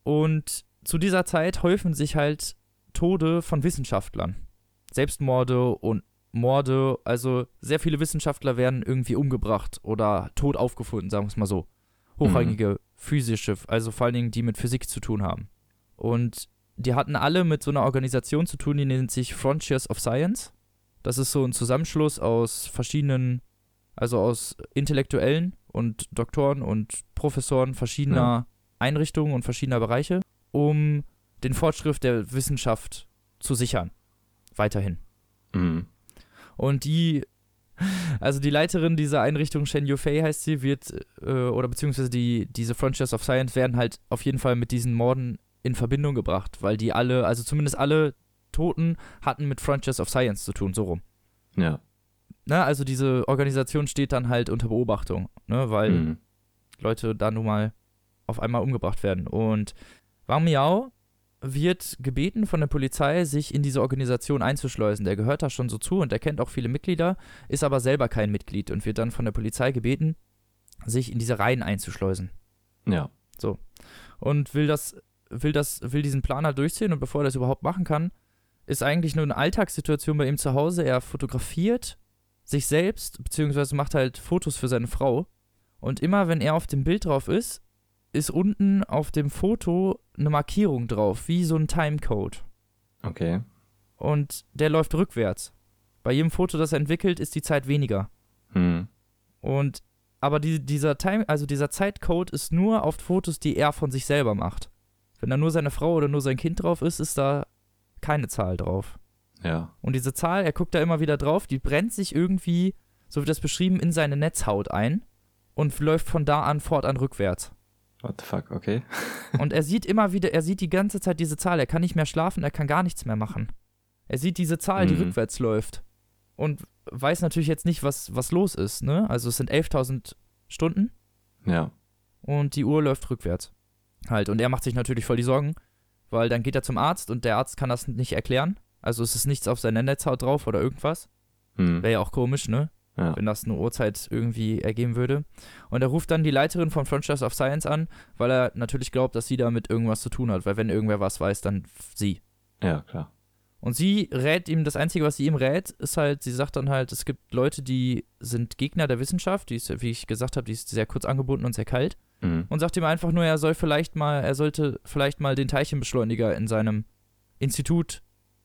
Speaker 1: Und zu dieser Zeit häufen sich halt Tode von Wissenschaftlern. Selbstmorde und Morde, also sehr viele Wissenschaftler werden irgendwie umgebracht oder tot aufgefunden, sagen wir es mal so. Hochrangige physische, also vor allen Dingen die mit Physik zu tun haben. Und die hatten alle mit so einer Organisation zu tun, die nennt sich Frontiers of Science. Das ist so ein Zusammenschluss aus verschiedenen, also aus Intellektuellen und Doktoren und Professoren verschiedener
Speaker 2: Ja.
Speaker 1: Einrichtungen und verschiedener Bereiche, um den Fortschritt der Wissenschaft zu sichern. Weiterhin.
Speaker 2: Mhm.
Speaker 1: Und die, also die Leiterin dieser Einrichtung, Shen Yufei heißt sie, wird, äh, oder beziehungsweise die, diese Frontiers of Science werden halt auf jeden Fall mit diesen Morden in Verbindung gebracht, weil die alle, also zumindest alle Toten hatten mit Frontiers of Science zu tun, so rum.
Speaker 2: Ja.
Speaker 1: Ne, also diese Organisation steht dann halt unter Beobachtung, ne, weil
Speaker 2: Mhm.
Speaker 1: Leute da nun mal auf einmal umgebracht werden. Und Wang Miao wird gebeten von der Polizei, sich in diese Organisation einzuschleusen. Der gehört da schon so zu und er kennt auch viele Mitglieder, ist aber selber kein Mitglied und wird dann von der Polizei gebeten, sich in diese Reihen einzuschleusen.
Speaker 2: Ja.
Speaker 1: Und will das, will das, will diesen Plan halt durchziehen und bevor er das überhaupt machen kann, ist eigentlich nur eine Alltagssituation bei ihm zu Hause. Er fotografiert sich selbst, beziehungsweise macht halt Fotos für seine Frau. Und immer wenn er auf dem Bild drauf ist, ist unten auf dem Foto eine Markierung drauf, wie so ein Timecode.
Speaker 2: Okay.
Speaker 1: Und der läuft rückwärts. Bei jedem Foto, das er entwickelt, ist die Zeit weniger.
Speaker 2: Mhm.
Speaker 1: Und aber die, dieser Time, also dieser Zeitcode ist nur auf Fotos, die er von sich selber macht. Wenn da nur seine Frau oder nur sein Kind drauf ist, ist da keine Zahl drauf.
Speaker 2: Ja.
Speaker 1: Und diese Zahl, er guckt da immer wieder drauf, die brennt sich irgendwie, so wird das beschrieben, in seine Netzhaut ein und läuft von da an fortan rückwärts.
Speaker 2: What the fuck, okay.
Speaker 1: Und er sieht immer wieder, er sieht die ganze Zeit diese Zahl, er kann nicht mehr schlafen, er kann gar nichts mehr machen. Er sieht diese Zahl, die
Speaker 2: Mhm.
Speaker 1: rückwärts läuft. Und weiß natürlich jetzt nicht, was, was los ist, ne? Also es sind 11.000 Stunden
Speaker 2: Ja.
Speaker 1: und die Uhr läuft rückwärts. Halt. Und er macht sich natürlich voll die Sorgen, weil dann geht er zum Arzt und der Arzt kann das nicht erklären. Also es ist nichts auf seiner Netzhaut drauf oder irgendwas.
Speaker 2: Hm.
Speaker 1: Wäre ja auch komisch, ne?
Speaker 2: Ja.
Speaker 1: Wenn das eine Uhrzeit irgendwie ergeben würde. Und er ruft dann die Leiterin von Frontiers of Science an, weil er natürlich glaubt, dass sie damit irgendwas zu tun hat. Weil wenn irgendwer was weiß, dann sie.
Speaker 2: ja, klar.
Speaker 1: Und sie rät ihm, das Einzige, was sie ihm rät, ist halt, sie sagt dann halt, es gibt Leute, die sind Gegner der Wissenschaft, die ist, wie ich gesagt habe, die ist sehr kurz angebunden und sehr kalt.
Speaker 2: Mhm.
Speaker 1: Und sagt ihm einfach nur, er soll vielleicht mal, er sollte vielleicht mal den Teilchenbeschleuniger in seinem Institut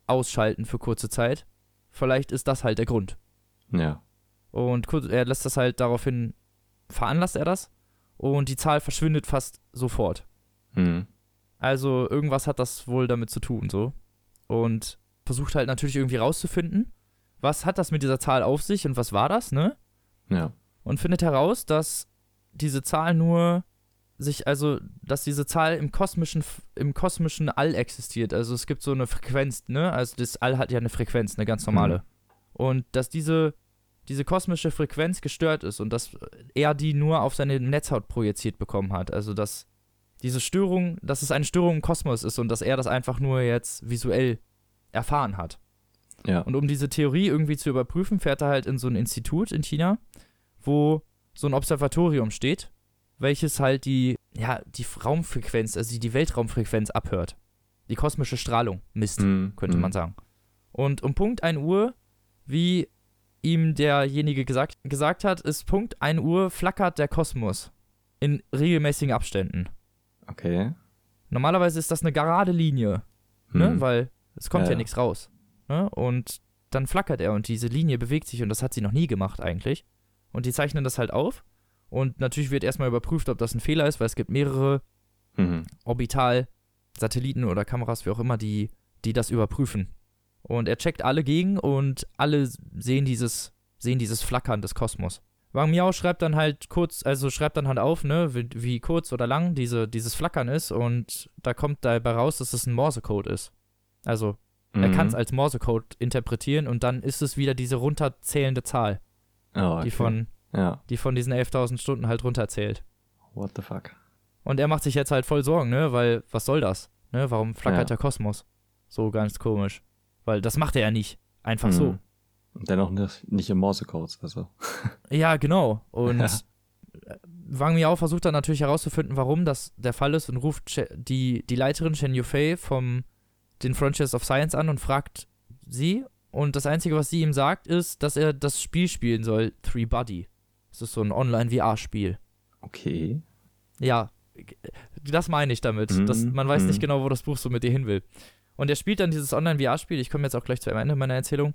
Speaker 1: ausschalten für kurze Zeit. Vielleicht ist das halt der Grund.
Speaker 2: Ja.
Speaker 1: Und kurz, er lässt das halt daraufhin, veranlasst er das und die Zahl verschwindet fast sofort.
Speaker 2: Mhm.
Speaker 1: Also irgendwas hat das wohl damit zu tun, so. Und versucht halt natürlich irgendwie rauszufinden, was hat das mit dieser Zahl auf sich und was war das, ne?
Speaker 2: Ja.
Speaker 1: Und findet heraus, dass diese Zahl nur sich, also, dass diese Zahl im kosmischen, im kosmischen All existiert. Also es gibt so eine Frequenz, ne? Also das All hat ja eine Frequenz, eine ganz normale. Und dass diese, diese kosmische Frequenz gestört ist und dass er die nur auf seine Netzhaut projiziert bekommen hat. Also dass diese Störung, dass es eine Störung im Kosmos ist und dass er das einfach nur jetzt visuell erfahren hat.
Speaker 2: Ja.
Speaker 1: Und um diese Theorie irgendwie zu überprüfen, fährt er halt in so ein Institut in China, wo so ein Observatorium steht, welches halt die, ja, die Raumfrequenz, also die Weltraumfrequenz abhört. Die kosmische Strahlung misst,
Speaker 2: Mhm.
Speaker 1: könnte
Speaker 2: Mhm.
Speaker 1: man sagen. Und um Punkt 1 Uhr, wie ihm derjenige gesagt, gesagt hat, ist Punkt 1 Uhr flackert der Kosmos in regelmäßigen Abständen.
Speaker 2: Okay.
Speaker 1: Normalerweise ist das eine gerade Linie, ne?
Speaker 2: Mhm.
Speaker 1: weil es kommt
Speaker 2: Ja,
Speaker 1: ja,
Speaker 2: ja.
Speaker 1: nichts raus. Ne? Und dann flackert er und diese Linie bewegt sich und das hat sie noch nie gemacht eigentlich. Und die zeichnen das halt auf. Und natürlich wird erstmal überprüft, ob das ein Fehler ist, weil es gibt mehrere
Speaker 2: Mhm.
Speaker 1: Orbital-Satelliten oder Kameras, wie auch immer, die, die das überprüfen. Und er checkt alle gegen und alle sehen dieses, sehen dieses Flackern des Kosmos. Wang Miao schreibt dann halt kurz, also schreibt dann halt auf, ne, wie, wie kurz oder lang diese, dieses Flackern ist und da kommt dabei raus, dass es ein Morsecode ist. Also er
Speaker 2: Mhm.
Speaker 1: kann es als Morsecode interpretieren und dann ist es wieder diese runterzählende Zahl,
Speaker 2: oh, okay.
Speaker 1: die, von,
Speaker 2: Ja.
Speaker 1: die von diesen 11.000 Stunden halt runterzählt.
Speaker 2: What the fuck?
Speaker 1: Und er macht sich jetzt halt voll Sorgen, ne? Weil, was soll das? Ne? Warum flackert
Speaker 2: Ja.
Speaker 1: der Kosmos? So ganz komisch. Weil das macht er ja nicht. Einfach so.
Speaker 2: Mhm. Und dennoch nicht, nicht im Morse-Codes, also.
Speaker 1: Ja, genau. Und
Speaker 2: Ja.
Speaker 1: äh, Wang Miao versucht dann natürlich herauszufinden, warum das der Fall ist und ruft die, die Leiterin Shen Yufei vom den Frontiers of Science an und fragt sie. Und das Einzige, was sie ihm sagt, ist, dass er das Spiel spielen soll, Three Body. Das ist so ein Online-VR-Spiel.
Speaker 2: Okay.
Speaker 1: Ja, das meine ich damit.
Speaker 2: Mhm,
Speaker 1: Das, man weiß
Speaker 2: mhm.
Speaker 1: nicht genau, wo das Buch so mit dir hin will. Und er spielt dann dieses Online-VR-Spiel. Ich komme jetzt auch gleich zu einem Ende meiner Erzählung.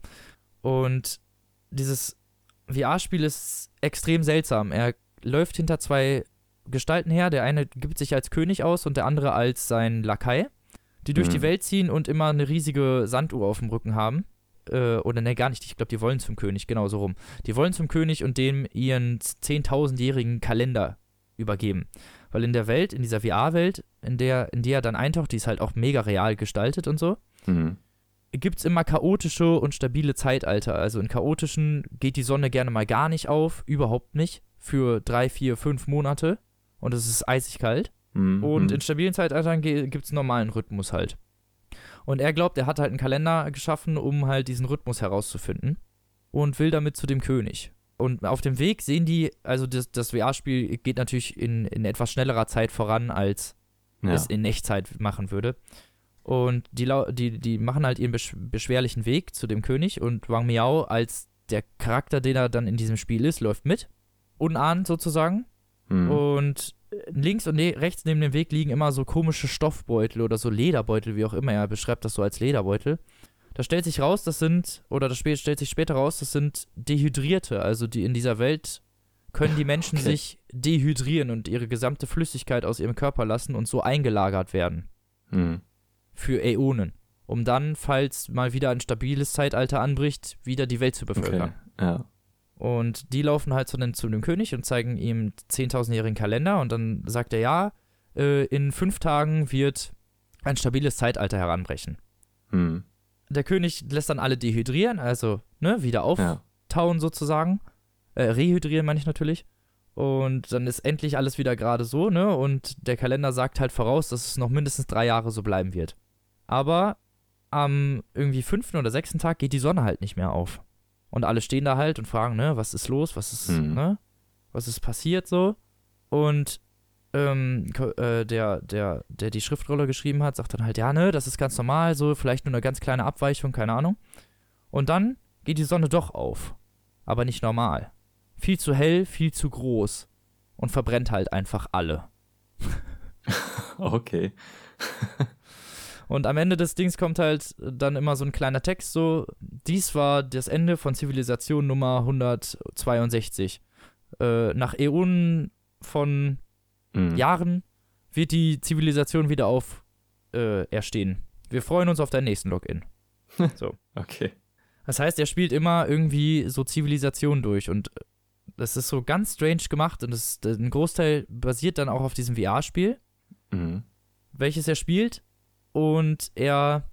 Speaker 1: Und dieses VR-Spiel ist extrem seltsam. Er läuft hinter zwei Gestalten her. Der eine gibt sich als König aus und der andere als sein Lakai, die durch
Speaker 2: Mhm.
Speaker 1: die Welt ziehen und immer eine riesige Sanduhr auf dem Rücken haben. Äh, oder ne, gar nicht. Ich glaube, die wollen zum König, genau so rum. Die wollen zum König und dem ihren 10.000-jährigen Kalender übergeben. Weil in der Welt, in dieser VR-Welt, in der, in die er dann eintaucht, die ist halt auch mega real gestaltet und so,
Speaker 2: Mhm.
Speaker 1: gibt es immer chaotische und stabile Zeitalter. Also in chaotischen geht die Sonne gerne mal gar nicht auf, überhaupt nicht, für drei, vier, fünf Monate. Und es ist eisig kalt.
Speaker 2: Mhm.
Speaker 1: Und in stabilen Zeitaltern gibt es einen normalen Rhythmus halt. Und er glaubt, er hat halt einen Kalender geschaffen, um halt diesen Rhythmus herauszufinden. Und will damit zu dem König. Und auf dem Weg sehen die, also das, das VR-Spiel geht natürlich in, in etwas schnellerer Zeit voran, als
Speaker 2: ja.
Speaker 1: es in Echtzeit machen würde. Und die, die, die machen halt ihren besch beschwerlichen Weg zu dem König und Wang Miao als der Charakter, den er dann in diesem Spiel ist, läuft mit. Unahnend sozusagen.
Speaker 2: Mhm.
Speaker 1: Und links und ne rechts neben dem Weg liegen immer so komische Stoffbeutel oder so Lederbeutel, wie auch immer. Er beschreibt das so als Lederbeutel. Da stellt sich raus, das sind, oder das stellt sich später raus, das sind Dehydrierte. Also die in dieser Welt können die Menschen
Speaker 2: Okay.
Speaker 1: sich dehydrieren und ihre gesamte Flüssigkeit aus ihrem Körper lassen und so eingelagert werden
Speaker 2: Mhm.
Speaker 1: für Äonen. um dann, falls mal wieder ein stabiles Zeitalter anbricht, wieder die Welt zu bevölkern.
Speaker 2: Okay. Ja.
Speaker 1: Und die laufen halt zu dem, zu dem König und zeigen ihm 10.000-jährigen Kalender und dann sagt er, ja, äh, in fünf Tagen wird ein stabiles Zeitalter heranbrechen.
Speaker 2: Hm.
Speaker 1: Der König lässt dann alle dehydrieren, also ne, wieder
Speaker 2: Ja.
Speaker 1: auftauen sozusagen. Äh, rehydrieren meine ich natürlich. Und dann ist endlich alles wieder gerade so, ne? Und der Kalender sagt halt voraus, dass es noch mindestens drei Jahre so bleiben wird. Aber am irgendwie fünften oder sechsten Tag geht die Sonne halt nicht mehr auf. Und alle stehen da halt und fragen, ne, was ist los, was ist,
Speaker 2: Mhm.
Speaker 1: ne? Was ist passiert so? Und ähm, äh, der, der, der die Schriftrolle geschrieben hat, sagt dann halt, ja, ne, das ist ganz normal, so vielleicht nur eine ganz kleine Abweichung, keine Ahnung. Und dann geht die Sonne doch auf. Aber nicht normal. Viel zu hell, viel zu groß. Und verbrennt halt einfach alle.
Speaker 2: Okay.
Speaker 1: Und am Ende des Dings kommt halt dann immer so ein kleiner Text, so, dies war das Ende von Zivilisation Nummer 162. Äh, nach Äonen von
Speaker 2: Hm.
Speaker 1: Jahren wird die Zivilisation wieder auf äh, erstehen. Wir freuen uns auf deinen nächsten Login.
Speaker 2: Okay.
Speaker 1: Das heißt, er spielt immer irgendwie so Zivilisation durch und äh, das ist so ganz strange gemacht und das, ein Großteil basiert dann auch auf diesem VR-Spiel,
Speaker 2: Mhm.
Speaker 1: welches er spielt und er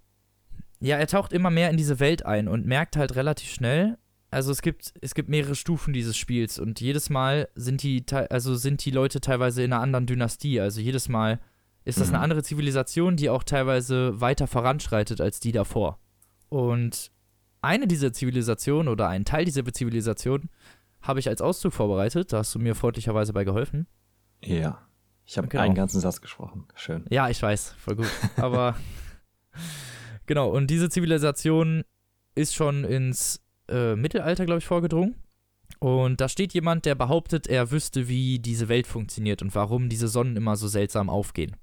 Speaker 1: ja, er taucht immer mehr in diese Welt ein und merkt halt relativ schnell, also es gibt es gibt mehrere Stufen dieses Spiels und jedes Mal sind die also sind die Leute teilweise in einer anderen Dynastie, also jedes Mal ist das
Speaker 2: Mhm.
Speaker 1: eine andere Zivilisation, die auch teilweise weiter voranschreitet als die davor. Und eine dieser Zivilisationen oder ein Teil dieser Zivilisation habe ich als Auszug vorbereitet. Da hast du mir freundlicherweise bei geholfen.
Speaker 2: Ja. Ich habe
Speaker 1: Genau.
Speaker 2: einen ganzen Satz gesprochen. Schön.
Speaker 1: Ja, ich weiß, voll gut. Aber genau, und diese Zivilisation ist schon ins äh, Mittelalter, glaube ich, vorgedrungen. Und da steht jemand, der behauptet, er wüsste, wie diese Welt funktioniert und warum diese Sonnen immer so seltsam aufgehen.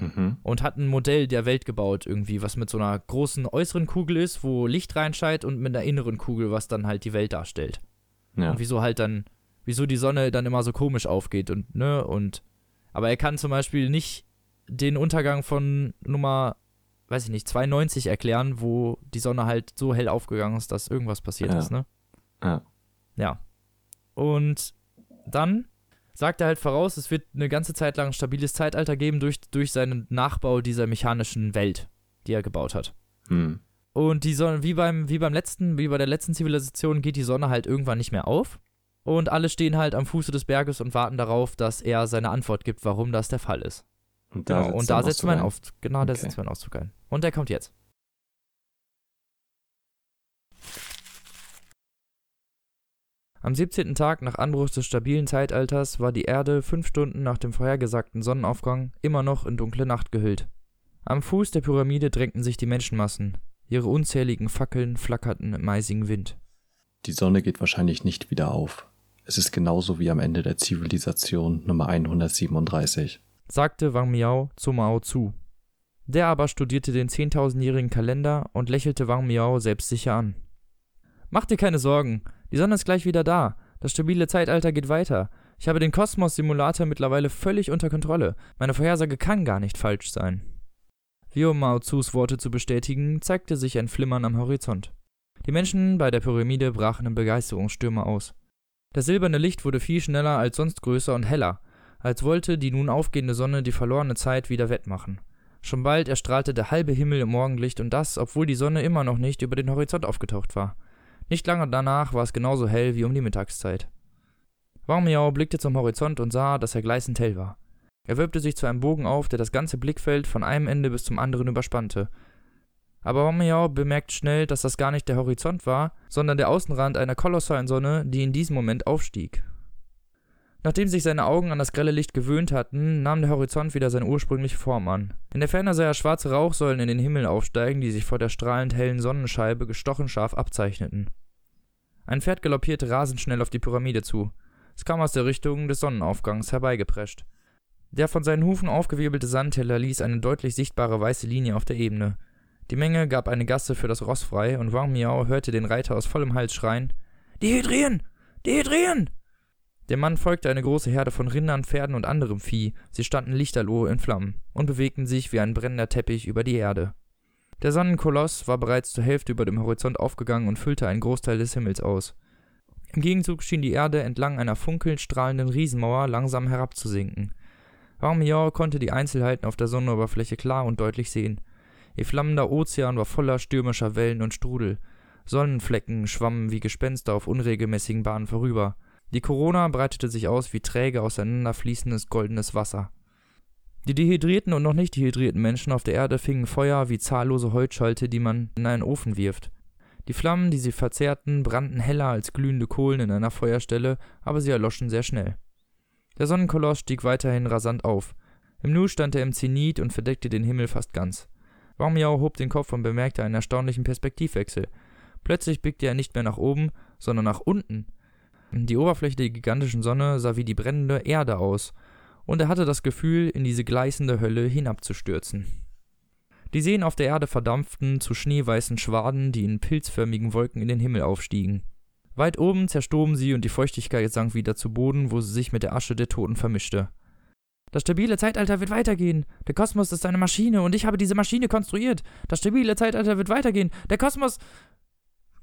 Speaker 2: Mhm.
Speaker 1: und hat ein Modell der Welt gebaut, irgendwie, was mit so einer großen äußeren Kugel ist, wo Licht reinscheint und mit einer inneren Kugel, was dann halt die Welt darstellt.
Speaker 2: Ja.
Speaker 1: Und wieso halt dann, wieso die Sonne dann immer so komisch aufgeht und, ne, und, aber er kann zum Beispiel nicht den Untergang von Nummer, weiß ich nicht, 92 erklären, wo die Sonne halt so hell aufgegangen ist, dass irgendwas passiert
Speaker 2: Ja.
Speaker 1: ist, ne?
Speaker 2: Ja.
Speaker 1: Ja. Und dann sagt er halt voraus, es wird eine ganze Zeit lang ein stabiles Zeitalter geben durch, durch seinen Nachbau dieser mechanischen Welt, die er gebaut hat.
Speaker 2: Hm.
Speaker 1: Und die Sonne, wie beim, wie beim letzten, wie bei der letzten Zivilisation, geht die Sonne halt irgendwann nicht mehr auf. Und alle stehen halt am Fuße des Berges und warten darauf, dass er seine Antwort gibt, warum das der Fall ist.
Speaker 2: Und
Speaker 1: Genau,
Speaker 2: setzt
Speaker 1: und da setzt
Speaker 2: ein.
Speaker 1: Auf, genau, da
Speaker 2: Okay.
Speaker 1: setzt mein Auszug ein. Und der kommt jetzt. Am 17. Tag nach Anbruch des stabilen Zeitalters war die Erde fünf Stunden nach dem vorhergesagten Sonnenaufgang immer noch in dunkle Nacht gehüllt. Am Fuß der Pyramide drängten sich die Menschenmassen. Ihre unzähligen Fackeln flackerten im eisigen Wind.
Speaker 2: Die Sonne geht wahrscheinlich nicht wieder auf. Es ist genauso wie am Ende der Zivilisation Nummer 137.
Speaker 1: sagte Wang Miao zu Mao zu. Der aber studierte den zehntausendjährigen Kalender und lächelte Wang Miao selbstsicher an. Mach dir keine Sorgen, die Sonne ist gleich wieder da. Das stabile Zeitalter geht weiter. Ich habe den Kosmos-Simulator mittlerweile völlig unter Kontrolle. Meine Vorhersage kann gar nicht falsch sein. Wie um Mao Zus Worte zu bestätigen, zeigte sich ein Flimmern am Horizont. Die Menschen bei der Pyramide brachen in Begeisterungsstürme aus. Das silberne Licht wurde viel schneller als sonst größer und heller, als wollte die nun aufgehende Sonne die verlorene Zeit wieder wettmachen. Schon bald erstrahlte der halbe Himmel im Morgenlicht und das, obwohl die Sonne immer noch nicht über den Horizont aufgetaucht war. Nicht lange danach war es genauso hell wie um die Mittagszeit. Wang Miao blickte zum Horizont und sah, dass er gleißend hell war. Er wölbte sich zu einem Bogen auf, der das ganze Blickfeld von einem Ende bis zum anderen überspannte. Aber Wang Miao bemerkt schnell, dass das gar nicht der Horizont war, sondern der Außenrand einer kolossalen Sonne, die in diesem Moment aufstieg. Nachdem sich seine Augen an das grelle Licht gewöhnt hatten, nahm der Horizont wieder seine ursprüngliche Form an. In der Ferne sah er schwarze Rauchsäulen in den Himmel aufsteigen, die sich vor der strahlend hellen Sonnenscheibe gestochen scharf abzeichneten. Ein Pferd galoppierte rasend schnell auf die Pyramide zu. Es kam aus der Richtung des Sonnenaufgangs herbeigeprescht. Der von seinen Hufen aufgewirbelte Sandteller ließ eine deutlich sichtbare weiße Linie auf der Ebene. Die Menge gab eine Gasse für das Ross frei und Wang Miao hörte den Reiter aus vollem Hals schreien: Dehydrieren! Dehydrieren! Dem Mann folgte eine große Herde von Rindern, Pferden und anderem Vieh. Sie standen lichterloh in Flammen und bewegten sich wie ein brennender Teppich über die Erde. Der Sonnenkoloss war bereits zur Hälfte über dem Horizont aufgegangen und füllte einen Großteil des Himmels aus. Im Gegenzug schien die Erde entlang einer funkelnd strahlenden Riesenmauer langsam herabzusinken. Warmior konnte die Einzelheiten auf der Sonnenoberfläche klar und deutlich sehen. Ihr flammender Ozean war voller stürmischer Wellen und Strudel. Sonnenflecken schwammen wie Gespenster auf unregelmäßigen Bahnen vorüber. Die Corona breitete sich aus wie träge auseinanderfließendes goldenes Wasser. Die dehydrierten und noch nicht dehydrierten Menschen auf der Erde fingen Feuer wie zahllose Holzschalte, die man in einen Ofen wirft. Die Flammen, die sie verzehrten, brannten heller als glühende Kohlen in einer Feuerstelle, aber sie erloschen sehr schnell. Der Sonnenkoloss stieg weiterhin rasant auf. Im Nu stand er im Zenit und verdeckte den Himmel fast ganz. Warmiau hob den Kopf und bemerkte einen erstaunlichen Perspektivwechsel. Plötzlich blickte er nicht mehr nach oben, sondern nach unten. Die Oberfläche der gigantischen Sonne sah wie die brennende Erde aus, und er hatte das Gefühl, in diese gleißende Hölle hinabzustürzen. Die Seen auf der Erde verdampften zu schneeweißen Schwaden, die in pilzförmigen Wolken in den Himmel aufstiegen. Weit oben zerstoben sie und die Feuchtigkeit sank wieder zu Boden, wo sie sich mit der Asche der Toten vermischte. Das stabile Zeitalter wird weitergehen. Der Kosmos ist eine Maschine und ich habe diese Maschine konstruiert. Das stabile Zeitalter wird weitergehen. Der Kosmos.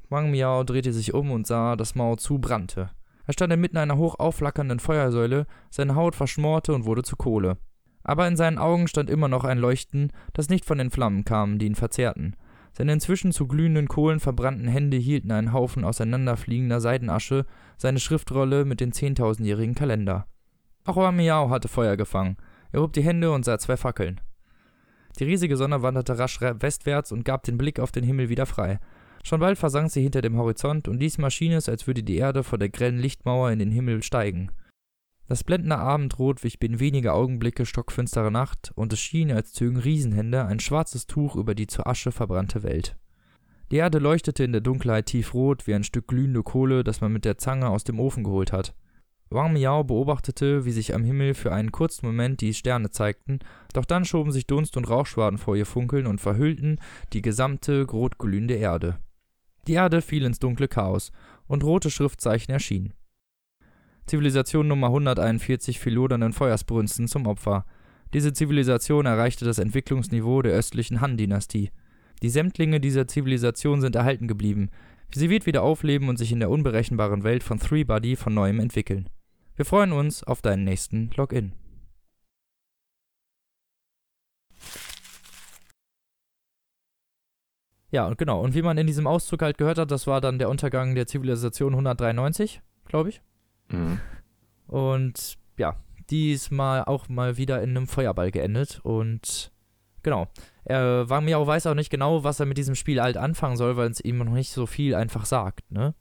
Speaker 1: Wang Miao drehte sich um und sah, dass Mao Zu brannte. Er stand inmitten einer hoch aufflackernden Feuersäule, seine Haut verschmorte und wurde zu Kohle. Aber in seinen Augen stand immer noch ein Leuchten, das nicht von den Flammen kam, die ihn verzehrten. Seine inzwischen zu glühenden Kohlen verbrannten Hände hielten einen Haufen auseinanderfliegender Seidenasche, seine Schriftrolle mit dem zehntausendjährigen Kalender. Auch Miao hatte Feuer gefangen. Er hob die Hände und sah zwei Fackeln. Die riesige Sonne wanderte rasch westwärts und gab den Blick auf den Himmel wieder frei. Schon bald versank sie hinter dem Horizont, und diesmal schien es, als würde die Erde vor der grellen Lichtmauer in den Himmel steigen. Das blendende Abendrot wich binnen weniger Augenblicke stockfinstere Nacht, und es schien, als zögen Riesenhände ein schwarzes Tuch über die zur Asche verbrannte Welt. Die Erde leuchtete in der Dunkelheit tiefrot wie ein Stück glühende Kohle, das man mit der Zange aus dem Ofen geholt hat. Wang Miao beobachtete, wie sich am Himmel für einen kurzen Moment die Sterne zeigten, doch dann schoben sich Dunst und Rauchschwaden vor ihr Funkeln und verhüllten die gesamte rotglühende Erde. Die Erde fiel ins dunkle Chaos, und rote Schriftzeichen erschienen. Zivilisation Nummer 141 fiel lodernden Feuersbrünsten zum Opfer. Diese Zivilisation erreichte das Entwicklungsniveau der östlichen Han-Dynastie. Die Sämtlinge dieser Zivilisation sind erhalten geblieben. Sie wird wieder aufleben und sich in der unberechenbaren Welt von Three Body von neuem entwickeln. Wir freuen uns auf deinen nächsten Login. Ja, und genau. Und wie man in diesem Auszug halt gehört hat, das war dann der Untergang der Zivilisation 193, glaube ich. Mhm. Und ja, diesmal auch mal wieder in einem Feuerball geendet. Und genau. Er war mir auch weiß auch nicht genau, was er mit diesem Spiel halt anfangen soll, weil es ihm noch nicht so viel einfach sagt, ne?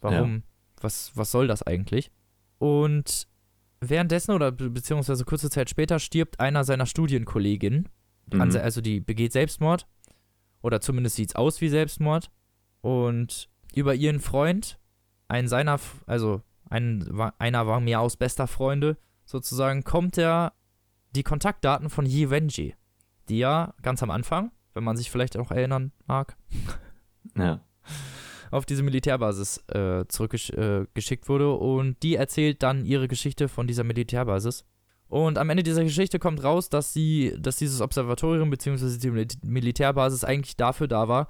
Speaker 1: Warum? Ja. Was, was soll das eigentlich? Und währenddessen oder beziehungsweise kurze Zeit später stirbt einer seiner Studienkolleginnen. Mhm. Also die begeht Selbstmord. Oder zumindest sieht es aus wie Selbstmord. Und über ihren Freund, einen seiner, also ein, einer war mir aus bester Freunde, sozusagen, kommt er die Kontaktdaten von Yi Wenji, die ja ganz am Anfang, wenn man sich vielleicht auch erinnern mag,
Speaker 2: ja.
Speaker 1: auf diese Militärbasis äh, zurückgeschickt äh, wurde und die erzählt dann ihre Geschichte von dieser Militärbasis. Und am Ende dieser Geschichte kommt raus, dass sie, dass dieses Observatorium bzw. die Militärbasis eigentlich dafür da war,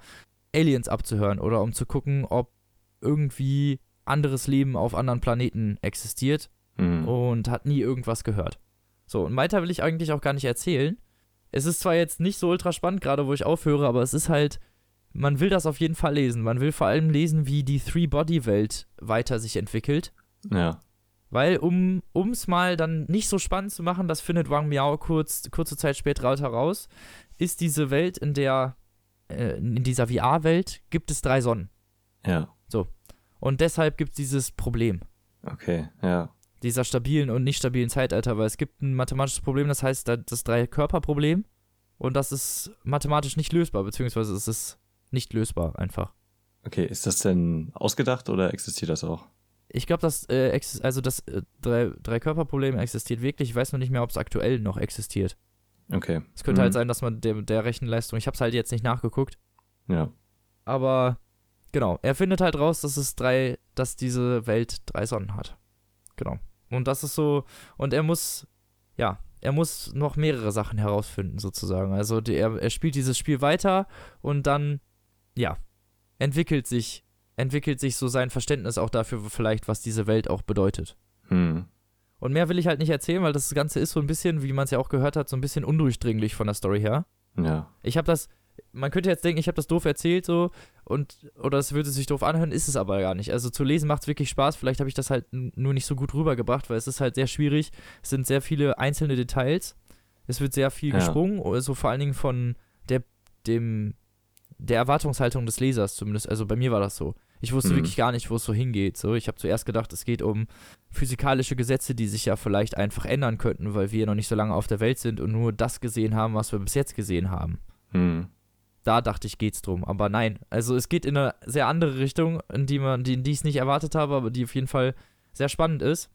Speaker 1: Aliens abzuhören oder um zu gucken, ob irgendwie anderes Leben auf anderen Planeten existiert mhm. und hat nie irgendwas gehört. So, und weiter will ich eigentlich auch gar nicht erzählen. Es ist zwar jetzt nicht so ultra spannend, gerade wo ich aufhöre, aber es ist halt, man will das auf jeden Fall lesen. Man will vor allem lesen, wie die Three-Body-Welt weiter sich entwickelt.
Speaker 2: Ja.
Speaker 1: Weil, um es mal dann nicht so spannend zu machen, das findet Wang Miao kurz, kurze Zeit später heraus, ist diese Welt, in der, äh, in dieser VR-Welt, gibt es drei Sonnen.
Speaker 2: Ja.
Speaker 1: So. Und deshalb gibt es dieses Problem.
Speaker 2: Okay, ja.
Speaker 1: Dieser stabilen und nicht stabilen Zeitalter, weil es gibt ein mathematisches Problem, das heißt das Drei-Körper-Problem. Und das ist mathematisch nicht lösbar, beziehungsweise es ist nicht lösbar einfach.
Speaker 2: Okay, ist das denn ausgedacht oder existiert das auch?
Speaker 1: Ich glaube, das, äh, also das äh, Drei-Körper-Problem existiert wirklich. Ich weiß noch nicht mehr, ob es aktuell noch existiert.
Speaker 2: Okay.
Speaker 1: Es könnte halt mhm. halt sein, dass man der, der Rechenleistung, ich habe es halt jetzt nicht nachgeguckt.
Speaker 2: Ja.
Speaker 1: Aber Genau. Er findet halt raus, dass es drei, dass diese Welt drei Sonnen hat. Genau. Und das ist so, und er muss, ja, er muss noch mehrere Sachen herausfinden, sozusagen. Also die, er, er spielt dieses Spiel weiter und dann, ja, entwickelt sich, entwickelt sich so sein Verständnis auch dafür, vielleicht, was diese Welt auch bedeutet.
Speaker 2: Hm.
Speaker 1: Und mehr will ich halt nicht erzählen, weil das Ganze ist so ein bisschen, wie man es ja auch gehört hat, so ein bisschen undurchdringlich von der Story her.
Speaker 2: Ja.
Speaker 1: Ich habe das, man könnte jetzt denken, ich habe das doof erzählt so und oder es würde sich doof anhören, ist es aber gar nicht. Also zu lesen macht es wirklich Spaß. Vielleicht habe ich das halt nur nicht so gut rübergebracht, weil es ist halt sehr schwierig. Es sind sehr viele einzelne Details. Es wird sehr viel
Speaker 2: Ja.
Speaker 1: gesprungen, also vor allen Dingen von der dem der Erwartungshaltung des Lesers zumindest. Also bei mir war das so. Ich wusste
Speaker 2: Mhm.
Speaker 1: wirklich gar nicht, wo es so hingeht. So, ich habe zuerst gedacht, es geht um physikalische Gesetze, die sich ja vielleicht einfach ändern könnten, weil wir noch nicht so lange auf der Welt sind und nur das gesehen haben, was wir bis jetzt gesehen haben
Speaker 2: Hm.
Speaker 1: da dachte ich, geht's drum. Aber nein, also es geht in eine sehr andere Richtung, in die man, die, in die ich es nicht erwartet habe, aber die auf jeden Fall sehr spannend ist.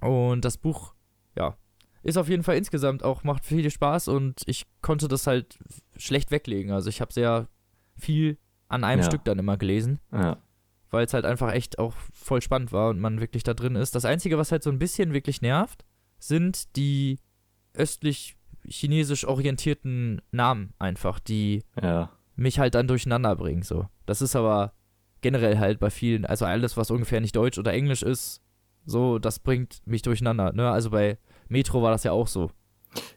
Speaker 1: Und das Buch, ja, ist auf jeden Fall insgesamt auch, macht viel Spaß und ich konnte das halt schlecht weglegen. Also ich habe sehr viel an einem
Speaker 2: Ja.
Speaker 1: Stück dann immer gelesen,
Speaker 2: Ja.
Speaker 1: Weil es halt einfach echt auch voll spannend war und man wirklich da drin ist. Das Einzige, was halt so ein bisschen wirklich nervt, sind die östlich chinesisch orientierten Namen einfach, die
Speaker 2: Ja.
Speaker 1: mich halt dann durcheinander bringen. So. Das ist aber generell halt bei vielen, also alles, was ungefähr nicht Deutsch oder Englisch ist, so, das bringt mich durcheinander. Ne? Also bei Metro war das ja auch so,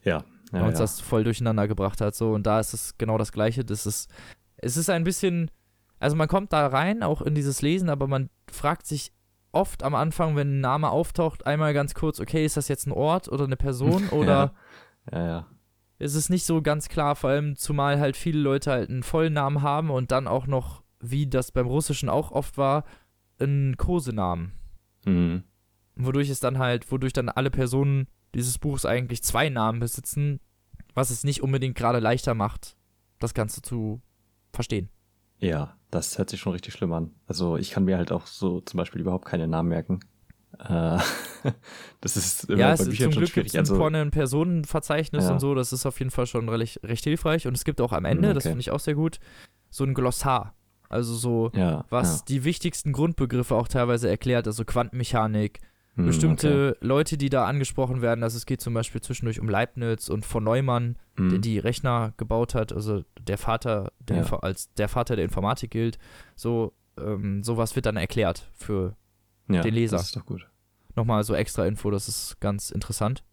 Speaker 2: Ja. Ja,
Speaker 1: uns
Speaker 2: ja.
Speaker 1: das voll durcheinander gebracht hat. So, und da ist es genau das Gleiche. Das ist, es ist ein bisschen, also man kommt da rein, auch in dieses Lesen, aber man fragt sich oft am Anfang, wenn ein Name auftaucht, einmal ganz kurz, okay, ist das jetzt ein Ort oder eine Person oder
Speaker 2: ja, ja.
Speaker 1: es ist nicht so ganz klar, vor allem zumal halt viele Leute halt einen vollen Namen haben und dann auch noch, wie das beim Russischen auch oft war, einen Kosenamen.
Speaker 2: Hm.
Speaker 1: Wodurch es dann halt, wodurch dann alle Personen dieses Buchs eigentlich zwei Namen besitzen, was es nicht unbedingt gerade leichter macht, das Ganze zu verstehen.
Speaker 2: Ja, das hört sich schon richtig schlimm an. Also ich kann mir halt auch so zum Beispiel überhaupt keine Namen merken. Äh, das ist immer
Speaker 1: ja,
Speaker 2: bei
Speaker 1: es,
Speaker 2: Büchern
Speaker 1: zum Glück gibt es
Speaker 2: Also,
Speaker 1: vorne ein Personenverzeichnis
Speaker 2: Ja.
Speaker 1: und so, das ist auf jeden Fall schon recht, recht hilfreich. Und es gibt auch am Ende,
Speaker 2: Mhm,
Speaker 1: das
Speaker 2: okay.
Speaker 1: finde ich auch sehr gut, so ein Glossar. Also so,
Speaker 2: ja,
Speaker 1: was die wichtigsten Grundbegriffe auch teilweise erklärt, also Quantenmechanik,
Speaker 2: Hm,
Speaker 1: bestimmte Leute, die da angesprochen werden, also es geht zum Beispiel zwischendurch um Leibniz und von Neumann,
Speaker 2: okay. Hm.
Speaker 1: der die Rechner gebaut hat, also der Vater, der
Speaker 2: Ja.
Speaker 1: Als der Vater der Informatik gilt, so, ähm, sowas wird dann erklärt für
Speaker 2: ja,
Speaker 1: den Leser.
Speaker 2: Das ist doch gut.
Speaker 1: nochmal so extra Info, das ist ganz interessant.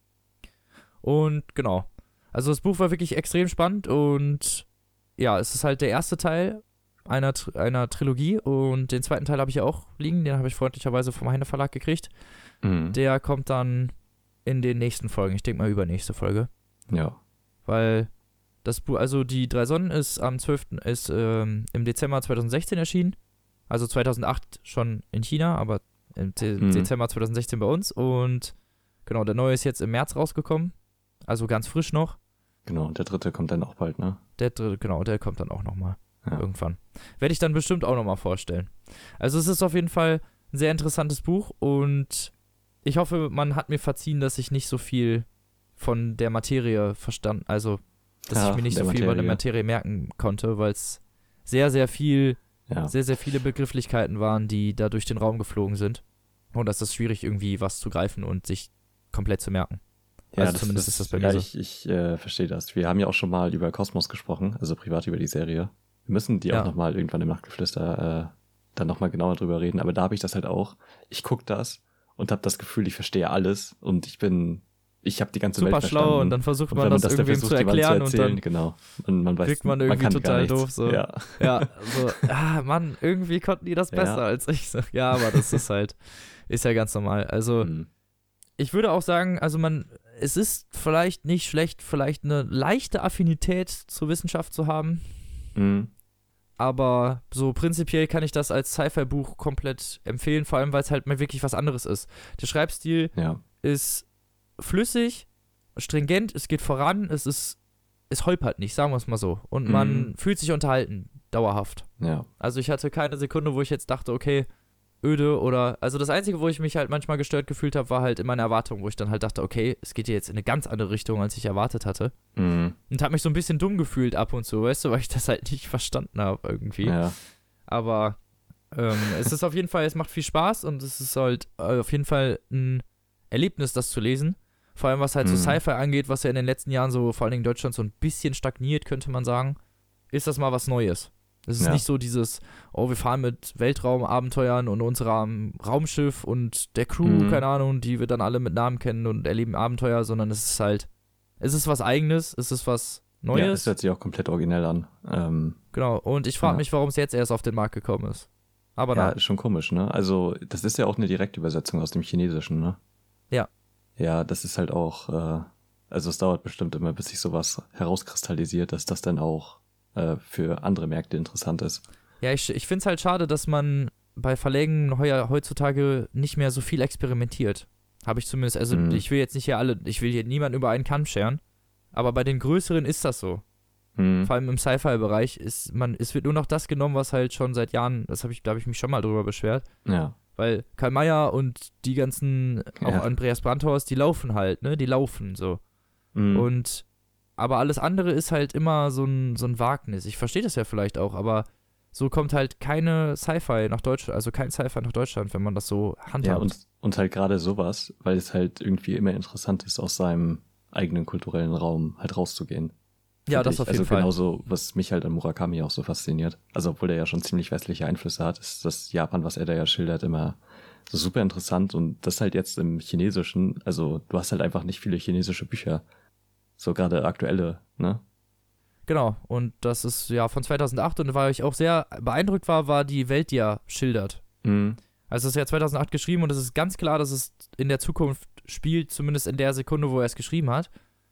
Speaker 1: Und genau, also das Buch war wirklich extrem spannend und ja, es ist halt der erste Teil einer, einer Trilogie und den zweiten Teil habe ich ja auch liegen, den habe ich freundlicherweise vom Heine Verlag gekriegt.
Speaker 2: Hm.
Speaker 1: Der kommt dann in den nächsten Folgen. Ich denke mal übernächste Folge.
Speaker 2: Ja.
Speaker 1: Weil das Buch, also die Drei Sonnen ist am 12. ist ähm, im Dezember 2016 erschienen. Also 2008 schon in China, aber im De
Speaker 2: Mhm.
Speaker 1: Dezember 2016 bei uns. Und genau, der neue ist jetzt im März rausgekommen. Also ganz frisch noch.
Speaker 2: Genau, und der dritte kommt dann auch bald, ne?
Speaker 1: Der dritte, genau, der kommt dann auch nochmal.
Speaker 2: Ja.
Speaker 1: Irgendwann. Werde ich dann bestimmt auch nochmal vorstellen. Also es ist auf jeden Fall ein sehr interessantes Buch und ich hoffe, man hat mir verziehen, dass ich nicht so viel von der Materie verstanden, also dass
Speaker 2: Ja,
Speaker 1: ich mir nicht so viel über der
Speaker 2: Materie.
Speaker 1: Materie merken konnte, weil es sehr, sehr viel,
Speaker 2: Ja.
Speaker 1: sehr, sehr viele Begrifflichkeiten waren, die da durch den Raum geflogen sind. Und das ist schwierig, irgendwie was zu greifen und sich komplett zu merken. Also zumindest ist das bei mir
Speaker 2: ja,
Speaker 1: so.
Speaker 2: Ich, ich äh, verstehe das. Wir haben ja auch schon mal über Kosmos gesprochen, also privat über die Serie. Wir müssen die
Speaker 1: Ja.
Speaker 2: auch nochmal irgendwann im Nachtgeflüster äh, dann nochmal genauer drüber reden. Aber da habe ich das halt auch. Ich gucke das und habe das Gefühl, ich verstehe alles und ich bin, ich habe die ganze
Speaker 1: Super
Speaker 2: Welt
Speaker 1: schlau
Speaker 2: verstanden.
Speaker 1: und dann versucht
Speaker 2: Und
Speaker 1: man
Speaker 2: wenn man
Speaker 1: das,
Speaker 2: das
Speaker 1: irgendwem zu
Speaker 2: versucht,
Speaker 1: erklären und
Speaker 2: erzählen,
Speaker 1: dann
Speaker 2: genau. Und man weiß,
Speaker 1: wirkt man irgendwie
Speaker 2: kann
Speaker 1: total doof, so.
Speaker 2: Ja.
Speaker 1: Ja, so, ah, Mann, irgendwie konnten die das
Speaker 2: Ja.
Speaker 1: besser als ich. So. Ja, aber das ist halt, ist ja ganz normal. Also,
Speaker 2: Hm.
Speaker 1: ich würde auch sagen, also man, es ist vielleicht nicht schlecht, vielleicht eine leichte Affinität zur Wissenschaft zu haben,
Speaker 2: Hm.
Speaker 1: Aber so prinzipiell kann ich das als Sci-Fi-Buch komplett empfehlen, vor allem, weil es halt mal wirklich was anderes ist. Der Schreibstil
Speaker 2: Ja.
Speaker 1: ist flüssig, stringent, es geht voran, es ist, es holpert nicht, sagen wir es mal so. Und man
Speaker 2: Mhm.
Speaker 1: fühlt sich unterhalten, dauerhaft.
Speaker 2: Ja.
Speaker 1: Also ich hatte keine Sekunde, wo ich jetzt dachte, okay, öde oder. Also das Einzige, wo ich mich halt manchmal gestört gefühlt habe, war halt in meiner Erwartung, wo ich dann halt dachte, okay, es geht hier jetzt in eine ganz andere Richtung, als ich erwartet hatte.
Speaker 2: Hm.
Speaker 1: Und habe mich so ein bisschen dumm gefühlt ab und zu, weißt du, weil ich das halt nicht verstanden habe irgendwie.
Speaker 2: Ja.
Speaker 1: Aber ähm, es ist auf jeden Fall, es macht viel Spaß und es ist halt äh, auf jeden Fall ein Erlebnis, das zu lesen. Vor allem, was halt so
Speaker 2: Mhm.
Speaker 1: Sci-Fi angeht, was ja in den letzten Jahren so, vor allem in Deutschland, so ein bisschen stagniert, könnte man sagen, ist das mal was Neues. Es ist
Speaker 2: Ja.
Speaker 1: nicht so dieses, oh, wir fahren mit Weltraumabenteuern und unserem Raumschiff und der Crew,
Speaker 2: Mhm.
Speaker 1: keine Ahnung, die wir dann alle mit Namen kennen und erleben Abenteuer, sondern es ist halt, es ist was Eigenes, es ist was
Speaker 2: Ja,
Speaker 1: Neues.
Speaker 2: es hört sich auch komplett originell an. Ähm,
Speaker 1: genau. Und ich frage
Speaker 2: Ja.
Speaker 1: mich, warum es jetzt erst auf den Markt gekommen ist. Aber
Speaker 2: ja,
Speaker 1: nein.
Speaker 2: ist schon komisch, ne? Also, das ist ja auch eine Direktübersetzung aus dem Chinesischen, ne?
Speaker 1: Ja.
Speaker 2: Ja, das ist halt auch, äh, also es dauert bestimmt immer, bis sich sowas herauskristallisiert, dass das dann auch äh, für andere Märkte interessant ist.
Speaker 1: Ja, ich, ich finde es halt schade, dass man bei Verlägen heuer, heutzutage nicht mehr so viel experimentiert. Habe ich zumindest, also
Speaker 2: Mhm.
Speaker 1: ich will jetzt nicht hier alle, ich will hier niemanden über einen Kamm scheren, aber bei den größeren ist das so.
Speaker 2: Hm.
Speaker 1: Vor allem im Sci-Fi-Bereich ist man, es wird nur noch das genommen, was halt schon seit Jahren, das habe ich, da habe ich mich schon mal drüber beschwert,
Speaker 2: Ja.
Speaker 1: weil Karl Mayer und die ganzen, auch
Speaker 2: Ja.
Speaker 1: Andreas Brandhaus, die laufen halt, ne, die laufen so.
Speaker 2: Hm.
Speaker 1: Und aber alles andere ist halt immer so ein, so ein Wagnis. Ich verstehe das ja vielleicht auch, aber so kommt halt keine Sci-Fi nach Deutschland, also kein Sci-Fi nach Deutschland, wenn man das so handhabt.
Speaker 2: Ja, und, und halt gerade sowas, weil es halt irgendwie immer interessant ist, aus seinem eigenen kulturellen Raum halt rauszugehen.
Speaker 1: Ja, das
Speaker 2: ich.
Speaker 1: auf jeden
Speaker 2: also
Speaker 1: Fall.
Speaker 2: genauso, was mich halt an Murakami auch so fasziniert. Also obwohl er ja schon ziemlich westliche Einflüsse hat, ist das Japan, was er da ja schildert, immer so super interessant. Und das halt jetzt im Chinesischen, also du hast halt einfach nicht viele chinesische Bücher. So gerade aktuelle, ne?
Speaker 1: Genau, und das ist ja von 2008 und weil ich auch sehr beeindruckt war, war die Welt, die er schildert.
Speaker 2: Mhm.
Speaker 1: Also es ist ja 2008 geschrieben und es ist ganz klar, dass es in der Zukunft spielt, zumindest in der Sekunde, wo er es geschrieben hat.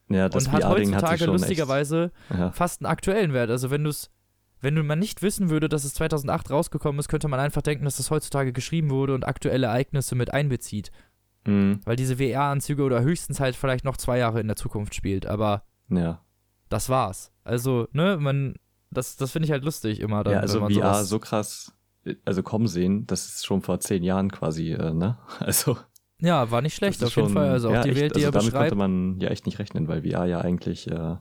Speaker 2: Ja, das
Speaker 1: und hat heutzutage lustigerweise
Speaker 2: ja.
Speaker 1: fast einen aktuellen Wert. Also wenn du es, wenn du mal nicht wissen würde, dass es 2008 rausgekommen ist, könnte man einfach denken, dass das heutzutage geschrieben wurde und aktuelle Ereignisse mit einbezieht.
Speaker 2: Mhm.
Speaker 1: Weil diese VR-Anzüge oder höchstens halt vielleicht noch zwei Jahre in der Zukunft spielt. Aber
Speaker 2: Ja.
Speaker 1: das war's. Also, ne, man, das, das finde ich halt lustig immer. Dann,
Speaker 2: ja, also
Speaker 1: wenn man
Speaker 2: VR so krass, also kommen sehen, das ist schon vor zehn Jahren quasi, äh, ne? Also
Speaker 1: Ja, war nicht schlecht, auf jeden
Speaker 2: schon-
Speaker 1: Fall. Also auch
Speaker 2: ja,
Speaker 1: die
Speaker 2: echt,
Speaker 1: Welt, die
Speaker 2: also
Speaker 1: er
Speaker 2: damit
Speaker 1: beschreibt.
Speaker 2: konnte man ja echt nicht rechnen, weil VR ja eigentlich äh,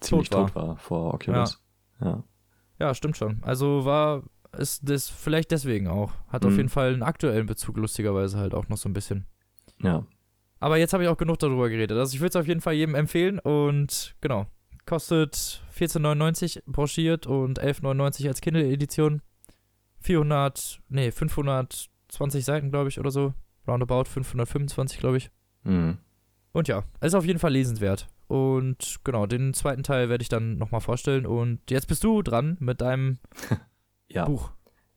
Speaker 2: ziemlich
Speaker 1: war.
Speaker 2: tot war, vor Oculus. Ja.
Speaker 1: Ja, stimmt schon. Also war ist das vielleicht deswegen auch. Hat auf
Speaker 2: Mhm.
Speaker 1: jeden Fall einen aktuellen Bezug, lustigerweise halt auch noch so ein bisschen.
Speaker 2: Ja.
Speaker 1: Aber jetzt habe ich auch genug darüber geredet. Also ich würde es auf jeden Fall jedem empfehlen und genau. Kostet 14,99 broschiert und 11,99 als Kindle-Edition. 400, nee, 520 Seiten, glaube ich, oder so. Roundabout 525, glaube ich.
Speaker 2: Mhm.
Speaker 1: Und ja, ist auf jeden Fall lesenswert. Und genau, den zweiten Teil werde ich dann nochmal vorstellen. Und jetzt bist du dran mit deinem
Speaker 2: Ja.
Speaker 1: Buch.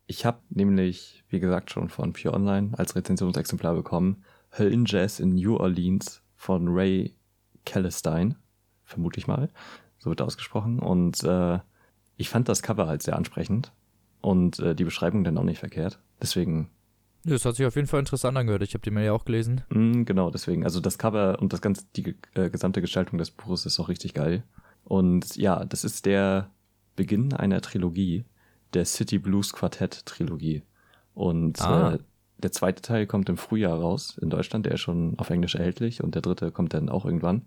Speaker 2: Ich habe nämlich, wie gesagt, schon von Pure Online als Rezensionsexemplar bekommen, Höllenjazz in New Orleans von Ray Callistine, vermute ich mal, so wird ausgesprochen. Und äh, ich fand das Cover halt sehr ansprechend und äh, die Beschreibung dann auch nicht verkehrt. Deswegen,
Speaker 1: Das hat sich auf jeden Fall interessant angehört. Ich habe die Mail ja auch gelesen.
Speaker 2: mh, genau, deswegen. Also das Cover und das ganze, die äh, gesamte Gestaltung des Buches ist auch richtig geil. Und ja, das ist der Beginn einer Trilogie, der City Blues Quartett Trilogie. Und
Speaker 1: Ah.
Speaker 2: äh, der zweite Teil kommt im Frühjahr raus in Deutschland, der ist schon auf Englisch erhältlich und der dritte kommt dann auch irgendwann.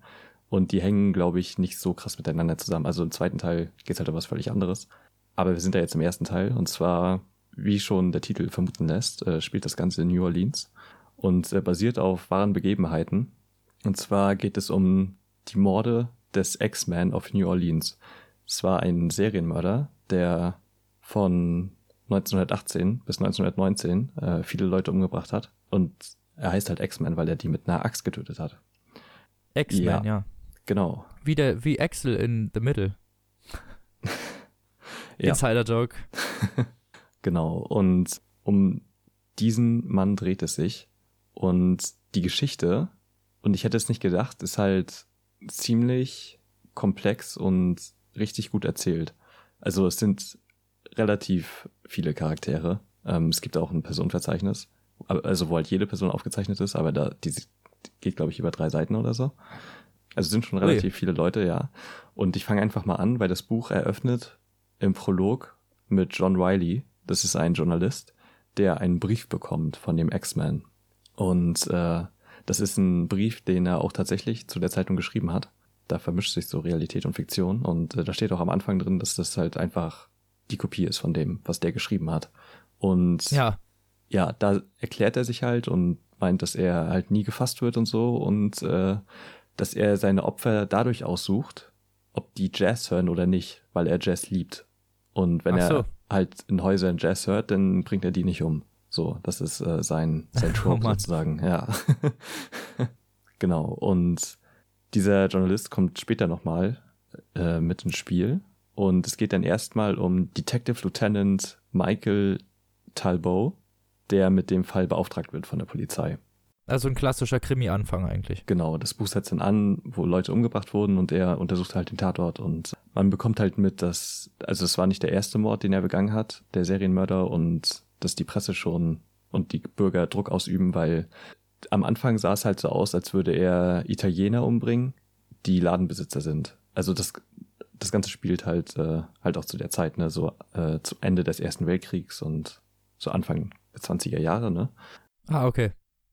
Speaker 2: Und die hängen, glaube ich, nicht so krass miteinander zusammen. Also im zweiten Teil geht es halt um was völlig anderes. Aber wir sind da jetzt im ersten Teil und zwar, wie schon der Titel vermuten lässt, äh, spielt das Ganze in New Orleans und äh, basiert auf wahren Begebenheiten. Und zwar geht es um die Morde des X-Man of New Orleans. Es war ein Serienmörder, der von 1918 bis 1919 äh, viele Leute umgebracht hat. Und er heißt halt X-Man, weil er die mit einer Axt getötet hat.
Speaker 1: X-Men,
Speaker 2: Ja.
Speaker 1: ja.
Speaker 2: Genau.
Speaker 1: Wie, der, wie Axel in The Middle.
Speaker 2: Ja.
Speaker 1: Insider-Joke.
Speaker 2: Genau. Und um diesen Mann dreht es sich. Und die Geschichte, und ich hätte es nicht gedacht, ist halt ziemlich komplex und richtig gut erzählt. Also es sind relativ viele Charaktere. Ähm, es gibt auch ein Personenverzeichnis, also wo halt jede Person aufgezeichnet ist, aber da die geht, glaube ich, über drei Seiten oder so. Also es sind schon relativ viele Leute, ja. Und ich fange einfach mal an, weil das Buch eröffnet im Prolog mit John Wiley. Das ist ein Journalist, der einen Brief bekommt von dem X-Man. Und äh, das ist ein Brief, den er auch tatsächlich zu der Zeitung geschrieben hat. Da vermischt sich so Realität und Fiktion. Und äh, da steht auch am Anfang drin, dass das halt einfach die Kopie ist von dem, was der geschrieben hat. Und
Speaker 1: Ja,
Speaker 2: ja, da erklärt er sich halt und meint, dass er halt nie gefasst wird und so und äh, dass er seine Opfer dadurch aussucht, ob die Jazz hören oder nicht, weil er Jazz liebt. Und wenn
Speaker 1: so.
Speaker 2: er halt in Häusern Jazz hört, dann bringt er die nicht um. So, das ist äh, sein, sein Trope
Speaker 1: Oh
Speaker 2: sozusagen, ja. genau. Und dieser Journalist kommt später nochmal äh, mit ins Spiel. Und es geht dann erstmal um Detective Lieutenant Michael Talbot, der mit dem Fall beauftragt wird von der Polizei.
Speaker 1: Also ein klassischer Krimi-Anfang eigentlich.
Speaker 2: Genau, das Buch setzt dann an, wo Leute umgebracht wurden und er untersucht halt den Tatort und man bekommt halt mit, dass, also es war nicht der erste Mord, den er begangen hat, der Serienmörder und dass die Presse schon und die Bürger Druck ausüben, weil am Anfang sah es halt so aus, als würde er Italiener umbringen, die Ladenbesitzer sind. Also das, das Ganze spielt halt, äh, halt auch zu der Zeit, ne, so äh, zu Ende des Ersten Weltkriegs und so Anfang der 20er Jahre, ne?
Speaker 1: Ah, okay.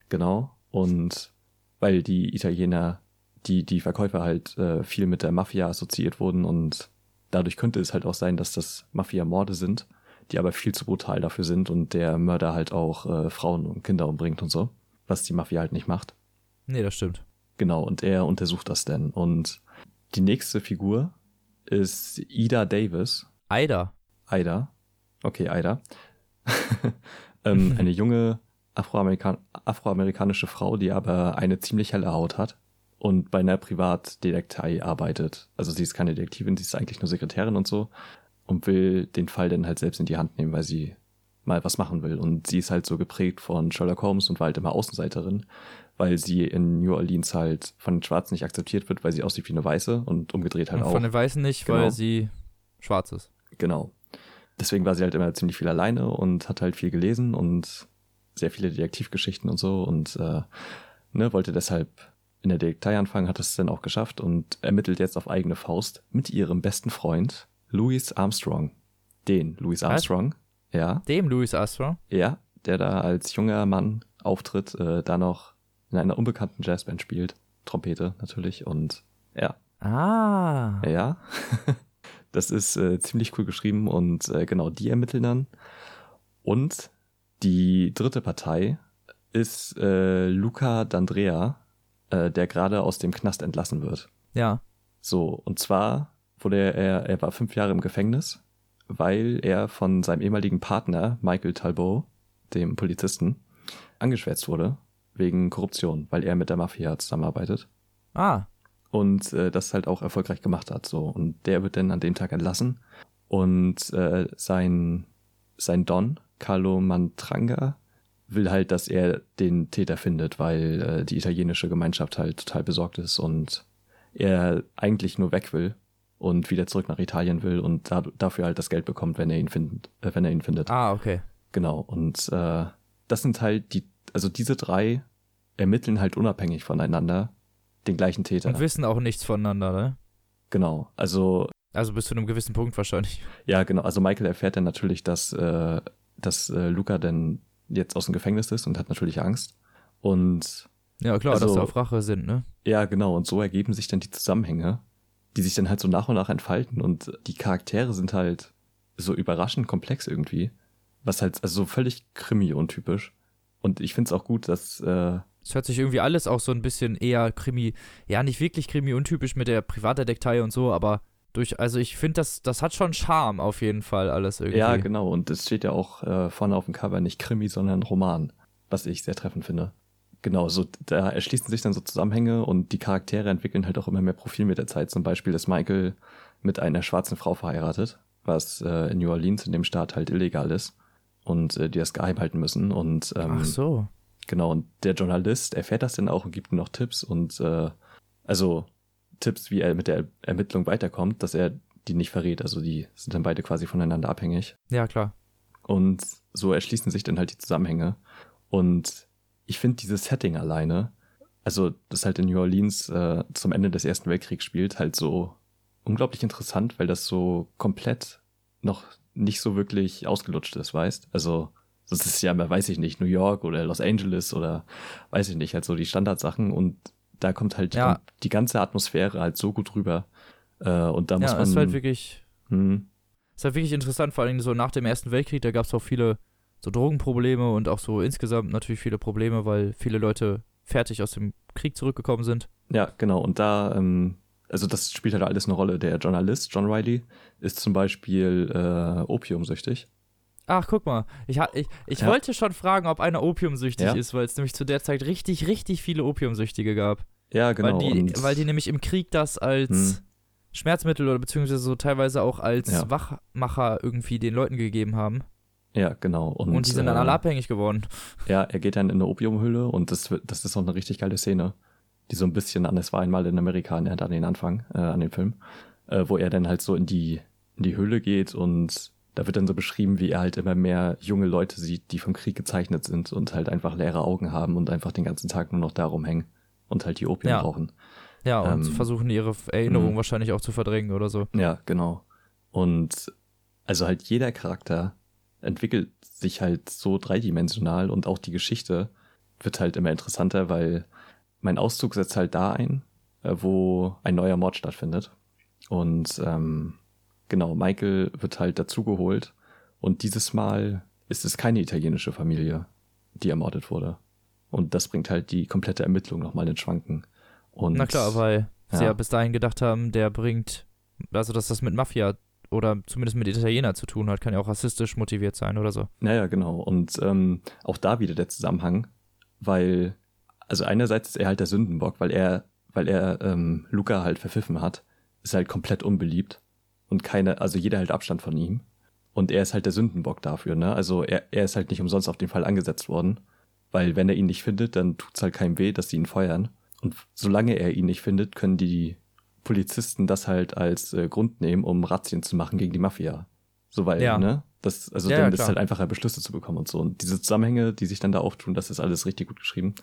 Speaker 2: Genau. Und weil die Italiener, die, die Verkäufer halt äh, viel mit der Mafia assoziiert wurden und dadurch könnte es halt auch sein, dass das Mafia-Morde sind, die aber viel zu brutal dafür sind und der Mörder halt auch äh, Frauen und Kinder umbringt und so, was die Mafia halt nicht macht.
Speaker 1: Nee, das stimmt.
Speaker 2: Genau, und er untersucht das denn. Und die nächste Figur ist Ida Davis.
Speaker 1: Aida.
Speaker 2: Ida. Okay, Ida. ähm, eine junge Afroamerikan afroamerikanische Frau, die aber eine ziemlich helle Haut hat und bei einer Privatdetektei arbeitet. Also sie ist keine Detektivin, sie ist eigentlich nur Sekretärin und so und will den Fall dann halt selbst in die Hand nehmen, weil sie mal was machen will. Und sie ist halt so geprägt von Sherlock Holmes und war halt immer Außenseiterin, weil sie in New Orleans halt von den Schwarzen nicht akzeptiert wird, weil sie aussieht wie eine Weiße und umgedreht halt
Speaker 1: Und
Speaker 2: auch.
Speaker 1: von den Weißen nicht,
Speaker 2: Genau.
Speaker 1: weil sie schwarz ist.
Speaker 2: Genau. Deswegen war sie halt immer ziemlich viel alleine und hat halt viel gelesen und sehr viele Detektivgeschichten und so und äh, ne, wollte deshalb in der Detektei anfangen, hat es dann auch geschafft und ermittelt jetzt auf eigene Faust mit ihrem besten Freund Louis Armstrong. Den Louis Armstrong, ja,
Speaker 1: Dem Louis Armstrong.
Speaker 2: ja, der da als junger Mann auftritt, äh, da noch in einer unbekannten Jazzband spielt. Trompete natürlich und ja,
Speaker 1: Ah.
Speaker 2: ja. Das ist äh, ziemlich cool geschrieben und äh, genau die ermitteln dann. Und die dritte Partei ist äh, Luca D'Andrea, äh, der gerade aus dem Knast entlassen wird.
Speaker 1: Ja.
Speaker 2: So, und zwar wurde er, er war fünf Jahre im Gefängnis, weil er von seinem ehemaligen Partner, Michael Talbot, dem Polizisten, angeschwärzt wurde wegen Korruption, weil er mit der Mafia zusammenarbeitet
Speaker 1: Ah.
Speaker 2: und äh, das halt auch erfolgreich gemacht hat. So und der wird dann an dem Tag entlassen und äh, sein sein Don Carlo Mantranga will halt, dass er den Täter findet, weil äh, die italienische Gemeinschaft halt total besorgt ist und er eigentlich nur weg will und wieder zurück nach Italien will und da, dafür halt das Geld bekommt, wenn er ihn findet, äh, wenn er ihn findet.
Speaker 1: Ah, okay.
Speaker 2: Genau. Und äh, das sind halt die, also diese drei ermitteln halt unabhängig voneinander den gleichen Täter.
Speaker 1: Und wissen auch nichts voneinander, ne?
Speaker 2: Genau. Also,
Speaker 1: Also bis zu einem gewissen Punkt wahrscheinlich.
Speaker 2: ja, genau. Also Michael erfährt dann natürlich, dass, äh, dass äh, Luca denn jetzt aus dem Gefängnis ist und hat natürlich Angst. Und
Speaker 1: Ja, klar,
Speaker 2: Also-
Speaker 1: dass sie auf Rache sind, ne?
Speaker 2: ja, genau. Und so ergeben sich dann die Zusammenhänge, die sich dann halt so nach und nach entfalten. Und die Charaktere sind halt so überraschend komplex irgendwie. Was halt, also so völlig Krimi-untypisch. Und ich finde es auch gut, dass, äh,
Speaker 1: Es hört sich irgendwie alles auch so ein bisschen eher Krimi, ja, nicht wirklich Krimi-untypisch mit der Privatdetektei und so, aber durch, also ich finde, das, das hat schon Charme auf jeden Fall alles irgendwie.
Speaker 2: Ja, genau. Und es steht ja auch äh, vorne auf dem Cover nicht Krimi, sondern Roman, was ich sehr treffend finde. Genau, so da erschließen sich dann so Zusammenhänge und die Charaktere entwickeln halt auch immer mehr Profil mit der Zeit. Zum Beispiel ist Michael mit einer schwarzen Frau verheiratet, was äh, in New Orleans in dem Staat halt illegal ist und äh, die das geheim halten müssen. Und ähm,
Speaker 1: Ach so.
Speaker 2: Genau, und der Journalist erfährt das dann auch und gibt ihm noch Tipps und äh, also Tipps, wie er mit der Ermittlung weiterkommt, dass er die nicht verrät. Also die sind dann beide quasi voneinander abhängig.
Speaker 1: Ja, klar.
Speaker 2: Und so erschließen sich dann halt die Zusammenhänge. Und ich finde dieses Setting alleine, also das halt in New Orleans äh, zum Ende des Ersten Weltkriegs spielt, halt so unglaublich interessant, weil das so komplett noch nicht so wirklich ausgelutscht ist, weißt? Also das ist ja, weiß ich nicht, New York oder Los Angeles oder weiß ich nicht, halt so die Standardsachen und da kommt halt die,
Speaker 1: Ja.
Speaker 2: die ganze Atmosphäre halt so gut rüber. Äh, und da muss
Speaker 1: Ja,
Speaker 2: man.
Speaker 1: es ist halt wirklich,
Speaker 2: hm,
Speaker 1: ist halt wirklich interessant, vor allem so nach dem Ersten Weltkrieg, da gab es auch viele so Drogenprobleme und auch so insgesamt natürlich viele Probleme, weil viele Leute fertig aus dem Krieg zurückgekommen sind.
Speaker 2: Ja, genau. Und da, ähm, also das spielt halt alles eine Rolle. Der Journalist, John Riley, ist zum Beispiel äh, opiumsüchtig.
Speaker 1: Ach, guck mal. Ich, ich, ich
Speaker 2: Ja.
Speaker 1: wollte schon fragen, ob einer opiumsüchtig
Speaker 2: Ja.
Speaker 1: ist, weil es nämlich zu der Zeit richtig, richtig viele Opiumsüchtige gab.
Speaker 2: Ja, genau.
Speaker 1: weil, die, weil die nämlich im Krieg das als
Speaker 2: Hm.
Speaker 1: Schmerzmittel oder beziehungsweise so teilweise auch als
Speaker 2: Ja.
Speaker 1: Wachmacher irgendwie den Leuten gegeben haben.
Speaker 2: ja, genau. Und,
Speaker 1: Und, die sind dann
Speaker 2: äh,
Speaker 1: alle abhängig geworden.
Speaker 2: Ja, er geht dann in eine Opiumhülle und das, das ist auch eine richtig geile Szene, die so ein bisschen an Es war einmal in Amerika an den Anfang, äh, an den Film, äh, wo er dann halt so in die, in die Höhle geht und da wird dann so beschrieben, wie er halt immer mehr junge Leute sieht, die vom Krieg gezeichnet sind und halt einfach leere Augen haben und einfach den ganzen Tag nur noch darum hängen und halt die Opium
Speaker 1: Ja.
Speaker 2: brauchen.
Speaker 1: Ja, und
Speaker 2: ähm,
Speaker 1: versuchen ihre Erinnerungen wahrscheinlich auch zu verdrängen oder so.
Speaker 2: Ja, genau. Und also halt jeder Charakter entwickelt sich halt so dreidimensional und auch die Geschichte wird halt immer interessanter, weil mein Auszug setzt halt da ein, äh, wo ein neuer Mord stattfindet. Und ähm, genau, Michael wird halt dazugeholt und dieses Mal ist es keine italienische Familie, die ermordet wurde. Und das bringt halt die komplette Ermittlung nochmal in Schwanken. Und
Speaker 1: Na klar, weil sie
Speaker 2: ja.
Speaker 1: ja bis dahin gedacht haben, der bringt, also dass das mit Mafia oder zumindest mit Italiener zu tun hat, kann ja auch rassistisch motiviert sein oder so.
Speaker 2: Naja, genau. Und ähm, auch da wieder der Zusammenhang, weil, also einerseits ist er halt der Sündenbock, weil er, weil er ähm, Luca halt verpfiffen hat, ist halt komplett unbeliebt und keine, also jeder hält Abstand von ihm. Und er ist halt der Sündenbock dafür, ne? Also er, er ist halt nicht umsonst auf den Fall angesetzt worden, weil wenn er ihn nicht findet, dann tut's halt keinem weh, dass sie ihn feuern. Und solange er ihn nicht findet, können die Polizisten das halt als äh, Grund nehmen, um Razzien zu machen gegen die Mafia. So weil,
Speaker 1: Ja.
Speaker 2: ne? Das, also
Speaker 1: Ja,
Speaker 2: dann
Speaker 1: ja,
Speaker 2: ist halt einfacher, Beschlüsse zu bekommen und so. Und diese Zusammenhänge, die sich dann da auftun, das ist alles richtig gut geschrieben.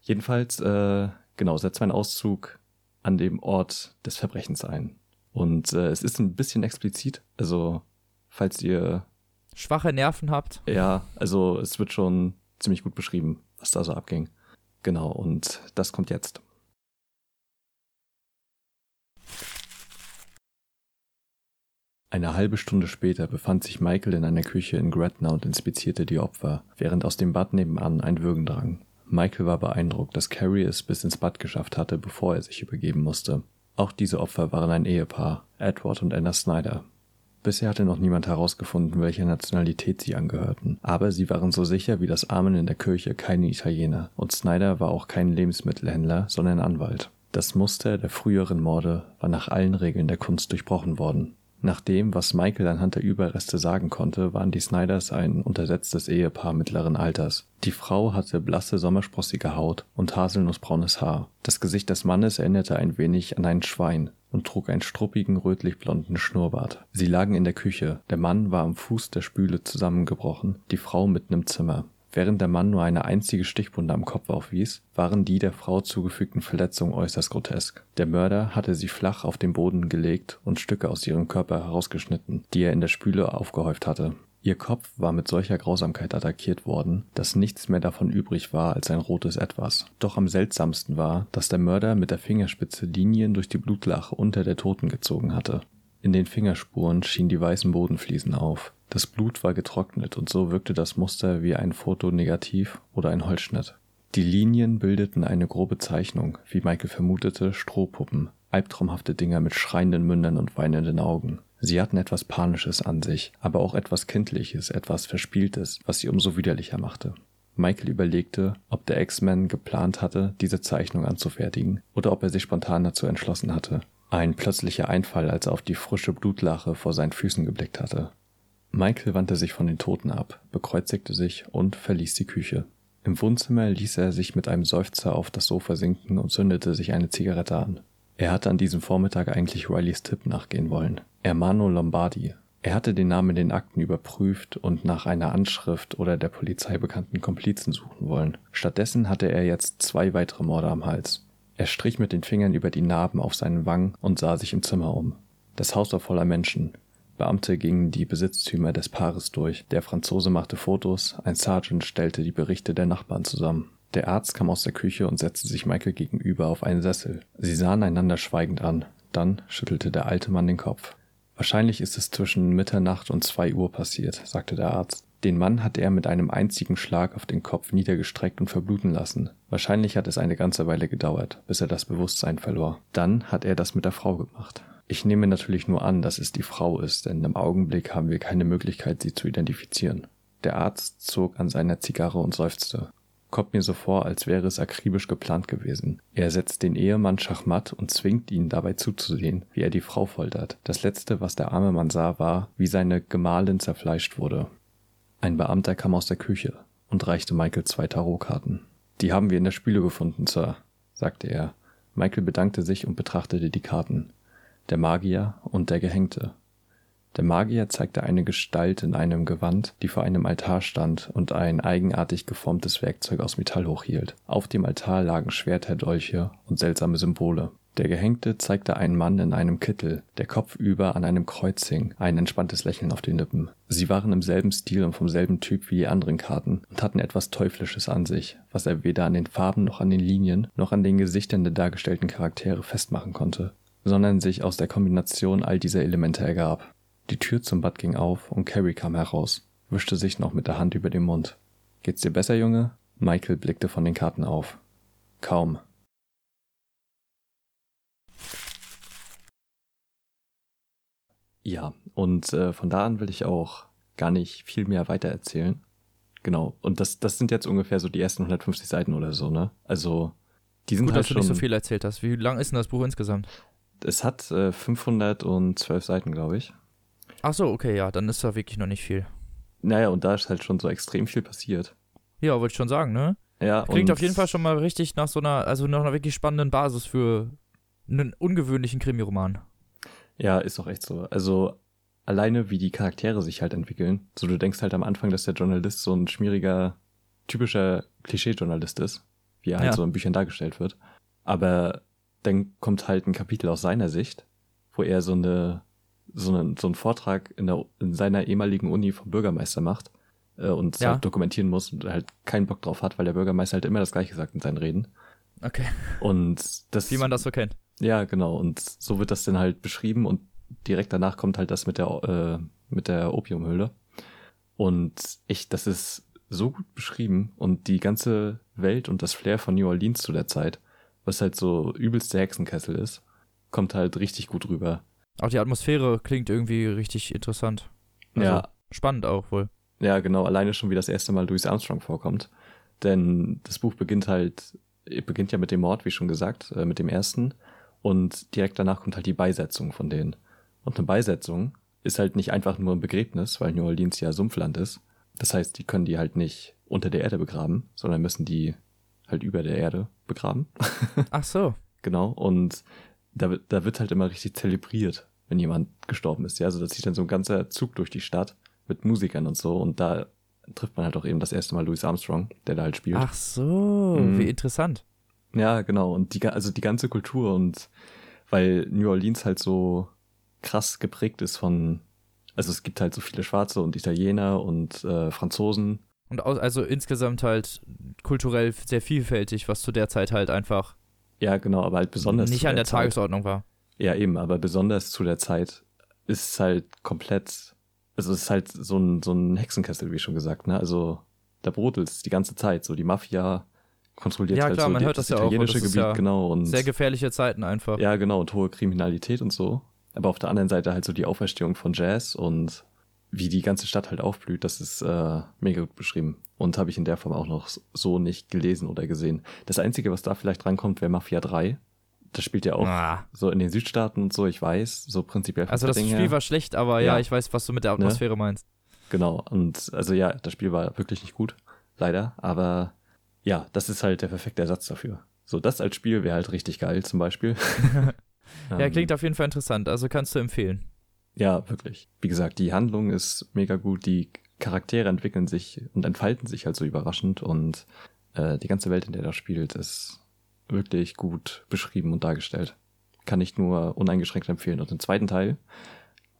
Speaker 2: Jedenfalls, äh, genau, setzt mein Auszug an dem Ort des Verbrechens ein. Und äh, es ist ein bisschen explizit, also falls ihr,
Speaker 1: Schwache Nerven habt.
Speaker 2: ja, also es wird schon ziemlich gut beschrieben, was da so abging. Genau, und das kommt jetzt. Eine halbe Stunde später befand sich Michael in einer Küche in Gretna und inspizierte die Opfer, während aus dem Bad nebenan ein Würgen drang. Michael war beeindruckt, dass Carrie es bis ins Bad geschafft hatte, bevor er sich übergeben musste. Auch diese Opfer waren ein Ehepaar, Edward und Anna Snyder. Bisher hatte noch niemand herausgefunden, welcher Nationalität sie angehörten, aber sie waren so sicher wie das Amen in der Kirche keine Italiener, und Snyder war auch kein Lebensmittelhändler, sondern Anwalt. Das Muster der früheren Morde war nach allen Regeln der Kunst durchbrochen worden. Nach dem, was Michael anhand der Überreste sagen konnte, waren die Snyders ein untersetztes Ehepaar mittleren Alters. Die Frau hatte blasse, sommersprossige Haut und haselnussbraunes Haar. Das Gesicht des Mannes erinnerte ein wenig an ein Schwein und trug einen struppigen, rötlich-blonden Schnurrbart. Sie lagen in der Küche. Der Mann war am Fuß der Spüle zusammengebrochen, die Frau mitten im Zimmer. Während der Mann nur eine einzige Stichwunde am Kopf aufwies, waren die der Frau zugefügten Verletzungen äußerst grotesk. Der Mörder hatte sie flach auf den Boden gelegt und Stücke aus ihrem Körper herausgeschnitten, die er in der Spüle aufgehäuft hatte. Ihr Kopf war mit solcher Grausamkeit attackiert worden, dass nichts mehr davon übrig war als ein rotes Etwas. Doch am seltsamsten war, dass der Mörder mit der Fingerspitze Linien durch die Blutlache unter der Toten gezogen hatte. In den Fingerspuren schienen die weißen Bodenfliesen auf. Das Blut war getrocknet und so wirkte das Muster wie ein Fotonegativ oder ein Holzschnitt. Die Linien bildeten eine grobe Zeichnung, wie Michael vermutete, Strohpuppen, albtraumhafte Dinger mit schreienden Mündern und weinenden Augen. Sie hatten etwas Panisches an sich, aber auch etwas Kindliches, etwas Verspieltes, was sie umso widerlicher machte. Michael überlegte, ob der X-Man geplant hatte, diese Zeichnung anzufertigen, oder ob er sich spontan dazu entschlossen hatte. Ein plötzlicher Einfall, als er auf die frische Blutlache vor seinen Füßen geblickt hatte. Michael wandte sich von den Toten ab, bekreuzigte sich und verließ die Küche. Im Wohnzimmer ließ er sich mit einem Seufzer auf das Sofa sinken und zündete sich eine Zigarette an. Er hatte an diesem Vormittag eigentlich Rileys Tipp nachgehen wollen. Ermano Lombardi. Er hatte den Namen in den Akten überprüft und nach einer Anschrift oder der Polizei bekannten Komplizen suchen wollen. Stattdessen hatte er jetzt zwei weitere Morde am Hals. Er strich mit den Fingern über die Narben auf seinen Wangen und sah sich im Zimmer um. Das Haus war voller Menschen. Beamte gingen die Besitztümer des Paares durch. Der Franzose machte Fotos, ein Sergeant stellte die Berichte der Nachbarn zusammen. Der Arzt kam aus der Küche und setzte sich Michael gegenüber auf einen Sessel. Sie sahen einander schweigend an. Dann schüttelte der alte Mann den Kopf. Wahrscheinlich ist es zwischen Mitternacht und zwei Uhr passiert, sagte der Arzt. Den Mann hat er mit einem einzigen Schlag auf den Kopf niedergestreckt und verbluten lassen. Wahrscheinlich hat es eine ganze Weile gedauert, bis er das Bewusstsein verlor. Dann hat er das mit der Frau gemacht. Ich nehme natürlich nur an, dass es die Frau ist, denn im Augenblick haben wir keine Möglichkeit, sie zu identifizieren. Der Arzt zog an seiner Zigarre und seufzte. Kommt mir so vor, als wäre es akribisch geplant gewesen. Er setzt den Ehemann schachmatt und zwingt ihn dabei zuzusehen, wie er die Frau foltert. Das letzte, was der arme Mann sah, war, wie seine Gemahlin zerfleischt wurde. Ein Beamter kam aus der Küche und reichte Michael zwei Tarotkarten. Die haben wir in der Spüle gefunden, Sir, sagte er. Michael bedankte sich und betrachtete die Karten. Der Magier und der Gehängte. Der Magier zeigte eine Gestalt in einem Gewand, die vor einem Altar stand und ein eigenartig geformtes Werkzeug aus Metall hochhielt. Auf dem Altar lagen Schwerter, Dolche und seltsame Symbole. Der Gehängte zeigte einen Mann in einem Kittel, der kopfüber an einem Kreuz hing, ein entspanntes Lächeln auf den Lippen. Sie waren im selben Stil und vom selben Typ wie die anderen Karten und hatten etwas Teuflisches an sich, was er weder an den Farben noch an den Linien noch an den Gesichtern der dargestellten Charaktere festmachen konnte, sondern sich aus der Kombination all dieser Elemente ergab. Die Tür zum Bad ging auf und Carrie kam heraus, wischte sich noch mit der Hand über den Mund. Geht's dir besser, Junge? Michael blickte von den Karten auf. Kaum. Ja, und äh, von da an will ich auch gar nicht viel mehr weiter erzählen. Genau, und das, das sind jetzt ungefähr so die ersten 150 Seiten oder so, ne? Also, die sind
Speaker 1: Gut,
Speaker 2: halt
Speaker 1: dass du
Speaker 2: schon,
Speaker 1: nicht so viel erzählt hast. Wie lang ist denn das Buch insgesamt?
Speaker 2: Es hat äh, 512 Seiten, glaube ich.
Speaker 1: Ach so, okay, ja, dann ist da wirklich noch nicht viel.
Speaker 2: Naja, und da ist halt schon so extrem viel passiert.
Speaker 1: Ja, wollte ich schon sagen, ne?
Speaker 2: Ja,
Speaker 1: Klingt auf jeden Fall schon mal richtig nach so einer, also nach einer wirklich spannenden Basis für einen ungewöhnlichen Krimiroman.
Speaker 2: Ja, ist auch echt so. Also alleine, wie die Charaktere sich halt entwickeln. So, du denkst halt am Anfang, dass der Journalist so ein schmieriger, typischer Klischee-Journalist ist, wie er halt
Speaker 1: Ja.
Speaker 2: so in Büchern dargestellt wird. Aber dann kommt halt ein Kapitel aus seiner Sicht, wo er so eine, so einen, so einen Vortrag in, der, in seiner ehemaligen Uni vom Bürgermeister macht äh, und
Speaker 1: Ja.
Speaker 2: halt dokumentieren muss und halt keinen Bock drauf hat, weil der Bürgermeister halt immer das Gleiche sagt in seinen Reden.
Speaker 1: Okay.
Speaker 2: Und das
Speaker 1: Wie man das so kennt.
Speaker 2: ja, genau. Und so wird das dann halt beschrieben und direkt danach kommt halt das mit der, äh, mit der Opiumhöhle. Und ich, das ist so gut beschrieben und die ganze Welt und das Flair von New Orleans zu der Zeit, was halt so übelste Hexenkessel ist, kommt halt richtig gut rüber.
Speaker 1: Auch die Atmosphäre klingt irgendwie richtig interessant. Also,
Speaker 2: ja,
Speaker 1: Spannend auch wohl.
Speaker 2: ja, genau. Alleine schon, wie das erste Mal Louis Armstrong vorkommt. Denn das Buch beginnt halt, beginnt ja mit dem Mord, wie schon gesagt, äh, mit dem ersten. Und direkt danach kommt halt die Beisetzung von denen. Und eine Beisetzung ist halt nicht einfach nur ein Begräbnis, weil New Orleans ja Sumpfland ist. Das heißt, die können die halt nicht unter der Erde begraben, sondern müssen die halt über der Erde begraben.
Speaker 1: Ach so.
Speaker 2: genau. Und da, wird- da wird halt immer richtig zelebriert, wenn jemand gestorben ist. Ja, also da zieht dann so ein ganzer Zug durch die Stadt mit Musikern und so. Und da trifft man halt auch eben das erste Mal Louis Armstrong, der da halt spielt.
Speaker 1: Ach so,
Speaker 2: Mhm.
Speaker 1: wie interessant.
Speaker 2: Ja, genau. Und die, also die ganze Kultur und weil New Orleans halt so krass geprägt ist von, also es gibt halt so viele Schwarze und Italiener und äh, Franzosen.
Speaker 1: Und au- also insgesamt halt kulturell sehr vielfältig, was zu der Zeit halt einfach
Speaker 2: Ja, genau, aber halt besonders
Speaker 1: nicht an der
Speaker 2: Zeit.
Speaker 1: Tagesordnung war.
Speaker 2: Ja, eben, aber besonders zu der Zeit ist es halt komplett, also es ist halt so ein, so ein Hexenkessel, wie schon gesagt, ne? Also da brodelt es die ganze Zeit, so die Mafia kontrolliert
Speaker 1: Ja,
Speaker 2: halt
Speaker 1: klar,
Speaker 2: so
Speaker 1: man hört das ja auch, und
Speaker 2: italienische
Speaker 1: das ist
Speaker 2: Gebiet,
Speaker 1: ja
Speaker 2: genau. Und
Speaker 1: Sehr gefährliche Zeiten einfach.
Speaker 2: Ja, genau, und hohe Kriminalität und so. Aber auf der anderen Seite halt so die Auferstehung von Jazz und wie die ganze Stadt halt aufblüht, das ist äh, mega gut beschrieben. Und habe ich in der Form auch noch so nicht gelesen oder gesehen. Das Einzige, was da vielleicht drankommt, wäre Mafia 3. Das spielt ja auch
Speaker 1: Ah.
Speaker 2: so in den Südstaaten und so, ich weiß, so prinzipiell.
Speaker 1: Also das
Speaker 2: Setting
Speaker 1: Spiel war schlecht, aber ja.
Speaker 2: Ja.
Speaker 1: ich weiß, was du mit der Atmosphäre meinst.
Speaker 2: Genau, und also ja, das Spiel war wirklich nicht gut, leider, aber ja, das ist halt der perfekte Ersatz dafür. So, das als Spiel wäre halt richtig geil, zum Beispiel.
Speaker 1: Ja,
Speaker 2: Ähm,
Speaker 1: klingt auf jeden Fall interessant, also kannst du empfehlen.
Speaker 2: Ja, wirklich. Wie gesagt, die Handlung ist mega gut, die Charaktere entwickeln sich und entfalten sich halt so überraschend und äh, die ganze Welt, in der das spielt, ist wirklich gut beschrieben und dargestellt. Kann ich nur uneingeschränkt empfehlen. Und im zweiten Teil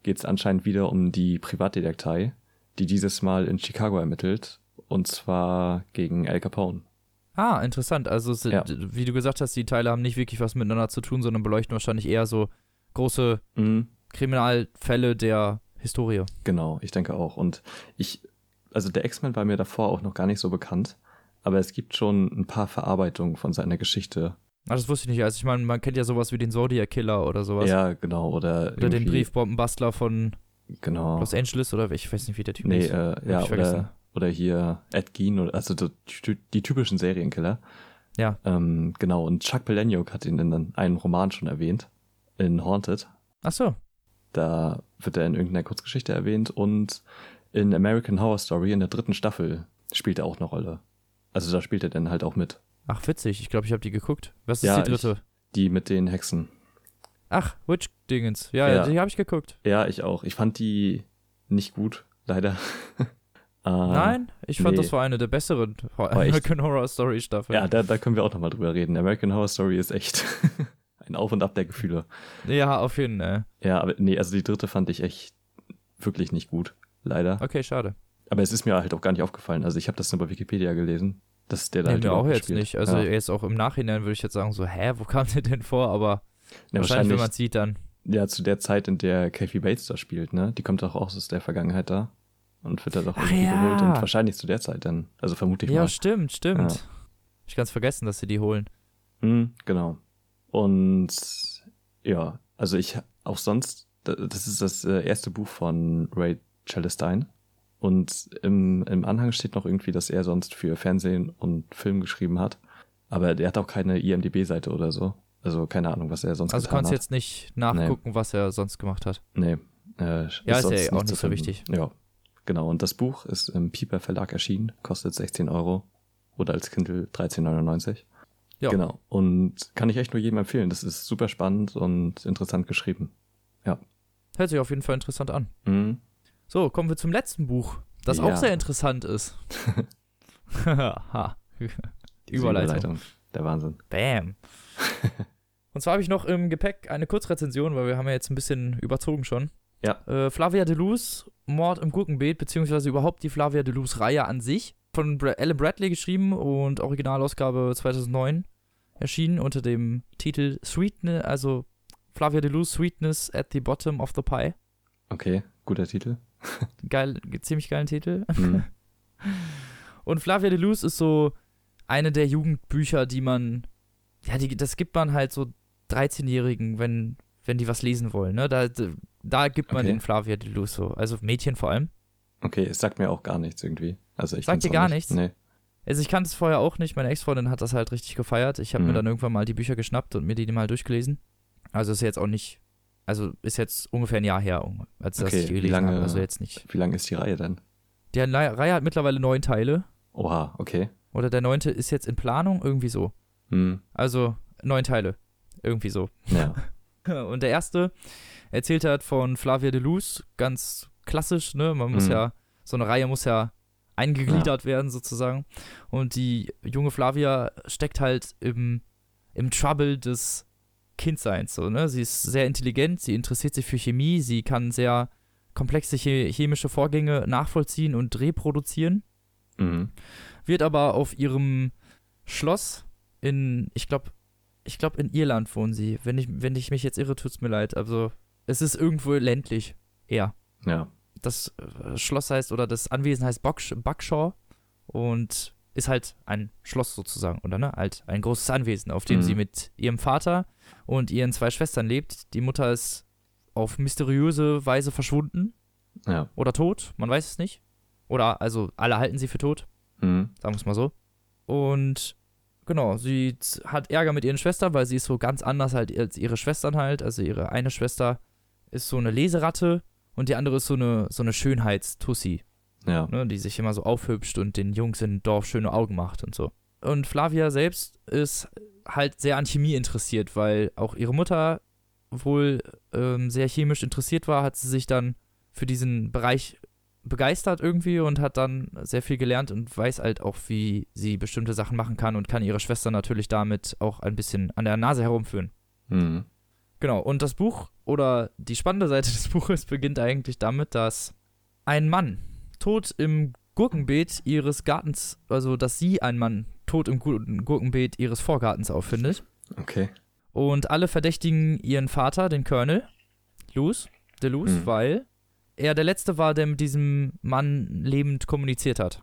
Speaker 2: geht es anscheinend wieder um die Privatdetektei, die dieses Mal in Chicago ermittelt und zwar gegen Al Capone.
Speaker 1: Ah, interessant. Also, sind,
Speaker 2: Ja.
Speaker 1: wie du gesagt hast, die Teile haben nicht wirklich was miteinander zu tun, sondern beleuchten wahrscheinlich eher so große
Speaker 2: Mhm.
Speaker 1: Kriminalfälle der Historie.
Speaker 2: Genau, ich denke auch. Und ich also der X-Men war mir davor auch noch gar nicht so bekannt, aber es gibt schon ein paar Verarbeitungen von seiner Geschichte.
Speaker 1: Ach, das wusste ich nicht. Also ich meine, man kennt ja sowas wie den Zodiac Killer oder sowas.
Speaker 2: Ja, genau. Oder,
Speaker 1: Oder den Briefbombenbastler von
Speaker 2: Genau.
Speaker 1: Los Angeles oder ich weiß nicht, wie der Typ
Speaker 2: Nee,
Speaker 1: ist.
Speaker 2: äh, ja, oder, oder hier Ed Gein, oder, also die, die typischen Serienkiller.
Speaker 1: Ja.
Speaker 2: Ähm, genau, und Chuck Palahniuk hat ihn in einem Roman schon erwähnt, in Haunted.
Speaker 1: Ach so.
Speaker 2: Da wird er in irgendeiner Kurzgeschichte erwähnt und in American Horror Story in der dritten Staffel spielt er auch eine Rolle. Also da spielt er dann halt auch mit.
Speaker 1: Ach, witzig. Ich glaube, ich habe die geguckt. Was ist
Speaker 2: Ja,
Speaker 1: die dritte?
Speaker 2: Die mit den Hexen.
Speaker 1: Ach, Witch-Dingens. Ja, ja, die habe ich geguckt.
Speaker 2: Ja, ich auch. Ich fand die nicht gut, leider. äh,
Speaker 1: Nein, ich fand,
Speaker 2: nee.
Speaker 1: das war eine der besseren
Speaker 2: echt?
Speaker 1: American Horror Story Staffeln.
Speaker 2: Ja, da, da können wir auch nochmal drüber reden. American Horror Story ist echt ein Auf und Ab der Gefühle.
Speaker 1: ja, auf jeden Fall.
Speaker 2: Ja, aber nee, also die dritte fand ich echt wirklich nicht gut, leider.
Speaker 1: Okay, schade.
Speaker 2: Aber es ist mir halt auch gar nicht aufgefallen. Also ich habe das nur bei Wikipedia gelesen, dass der da
Speaker 1: Nee,
Speaker 2: halt
Speaker 1: auch jetzt
Speaker 2: spielt.
Speaker 1: nicht. Also
Speaker 2: ja.
Speaker 1: jetzt auch im Nachhinein würde ich jetzt sagen so, hä, wo kam der denn vor? Aber
Speaker 2: Ja,
Speaker 1: wahrscheinlich, wenn man sieht, dann.
Speaker 2: ja, zu der Zeit, in der Kathy Bates da spielt, ne? Die kommt doch auch aus der Vergangenheit da und wird da doch irgendwie
Speaker 1: ja.
Speaker 2: geholt und wahrscheinlich zu der Zeit dann. Also vermute ich
Speaker 1: Ja,
Speaker 2: mal.
Speaker 1: stimmt, stimmt.
Speaker 2: Ja.
Speaker 1: Ich ganz vergessen, dass sie die holen.
Speaker 2: Hm, genau. Und ja, also ich auch sonst, da- das ist das äh, erste Buch von Ray Celestine. Und im, im Anhang steht noch irgendwie, dass er sonst für Fernsehen und Film geschrieben hat. Aber der hat auch keine IMDB-Seite oder so. Also keine Ahnung, was er sonst
Speaker 1: Also
Speaker 2: getan
Speaker 1: kannst du
Speaker 2: hat.
Speaker 1: jetzt nicht nachgucken, was er sonst gemacht hat.
Speaker 2: Nee. Äh,
Speaker 1: Ja, ist ja auch nicht so wichtig.
Speaker 2: Ja, genau. Und das Buch ist im Pieper Verlag erschienen, kostet 16 Euro. Oder als Kindle 13,99.
Speaker 1: Ja.
Speaker 2: Genau. Und kann ich echt nur jedem empfehlen. Das ist super spannend und interessant geschrieben.
Speaker 1: Hört sich auf jeden Fall interessant an.
Speaker 2: Mhm.
Speaker 1: So, kommen wir zum letzten Buch, das
Speaker 2: Ja.
Speaker 1: auch sehr interessant ist.
Speaker 2: Diese
Speaker 1: Überleitung.
Speaker 2: Der Wahnsinn.
Speaker 1: Bam. Und zwar habe ich noch im Gepäck eine Kurzrezension, weil wir haben ja jetzt ein bisschen überzogen schon.
Speaker 2: Ja.
Speaker 1: Äh, Flavia Deleuze, Mord im Gurkenbeet, beziehungsweise überhaupt die Flavia Deleuze-Reihe an sich. Von Bra Alan Bradley geschrieben und Originalausgabe 2009 erschienen unter dem Titel Sweetness, also Flavia Deleuze Sweetness at the Bottom of the Pie.
Speaker 2: Okay, guter Titel.
Speaker 1: Geil, ziemlich geilen Titel.
Speaker 2: Mhm.
Speaker 1: Und Flavia Deleuze ist so eine der Jugendbücher, die man, ja, die, das gibt man halt so 13-Jährigen, wenn, wenn die was lesen wollen, ne? Da, da gibt man
Speaker 2: Okay.
Speaker 1: den Flavia Deleuze so, also Mädchen vor allem.
Speaker 2: Okay, es sagt mir auch gar nichts irgendwie. Also ich
Speaker 1: Sagt dir gar
Speaker 2: nicht.
Speaker 1: nichts?
Speaker 2: Nee.
Speaker 1: Also ich kannte es vorher auch nicht, meine Ex-Freundin hat das halt richtig gefeiert. Ich habe mir
Speaker 2: Mhm.
Speaker 1: dann irgendwann mal die Bücher geschnappt und mir die mal durchgelesen. Also ist jetzt auch nicht, also ist jetzt ungefähr ein Jahr her, als
Speaker 2: Okay,
Speaker 1: ich die
Speaker 2: wie
Speaker 1: gelesen
Speaker 2: lange-
Speaker 1: habe, also jetzt nicht.
Speaker 2: Wie lang ist die Reihe denn?
Speaker 1: Die Reihe hat mittlerweile neun Teile
Speaker 2: Oha, okay.
Speaker 1: oder der neunte ist jetzt in Planung, irgendwie so.
Speaker 2: Hm.
Speaker 1: Also neun Teile, irgendwie so.
Speaker 2: Ja.
Speaker 1: Und der erste erzählt hat von Flavia Deleuze, ganz klassisch, ne? Man muss
Speaker 2: Mhm.
Speaker 1: ja, so eine Reihe muss ja eingegliedert werden sozusagen. Und die junge Flavia steckt halt im, im Trouble des Kindseins, so, ne? Sie ist sehr intelligent, sie interessiert sich für Chemie, sie kann sehr komplexe che- chemische Vorgänge nachvollziehen und reproduzieren
Speaker 2: Mhm.
Speaker 1: wird aber auf ihrem Schloss in, ich glaube, ich glaube in Irland wohnen sie. Wenn ich, wenn ich mich jetzt irre, tut's mir leid. Also es ist irgendwo ländlich eher.
Speaker 2: Ja.
Speaker 1: Das äh, Schloss heißt oder das Anwesen heißt Bucksh Buckshaw und ist halt ein Schloss sozusagen, oder ne? Halt ein großes Anwesen, auf dem
Speaker 2: Mhm.
Speaker 1: sie mit ihrem Vater und ihren zwei Schwestern lebt. Die Mutter ist auf mysteriöse Weise verschwunden
Speaker 2: Ja.
Speaker 1: oder tot, man weiß es nicht. Oder also alle halten sie für tot
Speaker 2: Mhm.
Speaker 1: sagen wir es mal so. Und genau, sie hat Ärger mit ihren Schwestern, weil sie ist so ganz anders halt als ihre Schwestern halt. Also ihre eine Schwester ist so eine Leseratte und die andere ist so eine, so eine Schönheitstussi,
Speaker 2: Ja.
Speaker 1: ne, die sich immer so aufhübscht und den Jungs im Dorf schöne Augen macht und so. Und Flavia selbst ist halt sehr an Chemie interessiert, weil auch ihre Mutter wohl ähm, sehr chemisch interessiert war, hat sie sich dann für diesen Bereich begeistert irgendwie und hat dann sehr viel gelernt und weiß halt auch, wie sie bestimmte Sachen machen kann und kann ihre Schwester natürlich damit auch ein bisschen an der Nase herumführen.
Speaker 2: Mhm.
Speaker 1: Genau, und das Buch oder die spannende Seite des Buches beginnt eigentlich damit, dass ein Mann tot im Gurkenbeet ihres Gartens, also dass sie einen Mann tot im Gur- Gurkenbeet ihres Vorgartens auffindet.
Speaker 2: Okay.
Speaker 1: Und alle verdächtigen ihren Vater, den Colonel, Luz, DeLuz,
Speaker 2: Mhm.
Speaker 1: weil er der Letzte war, der mit diesem Mann lebend kommuniziert hat.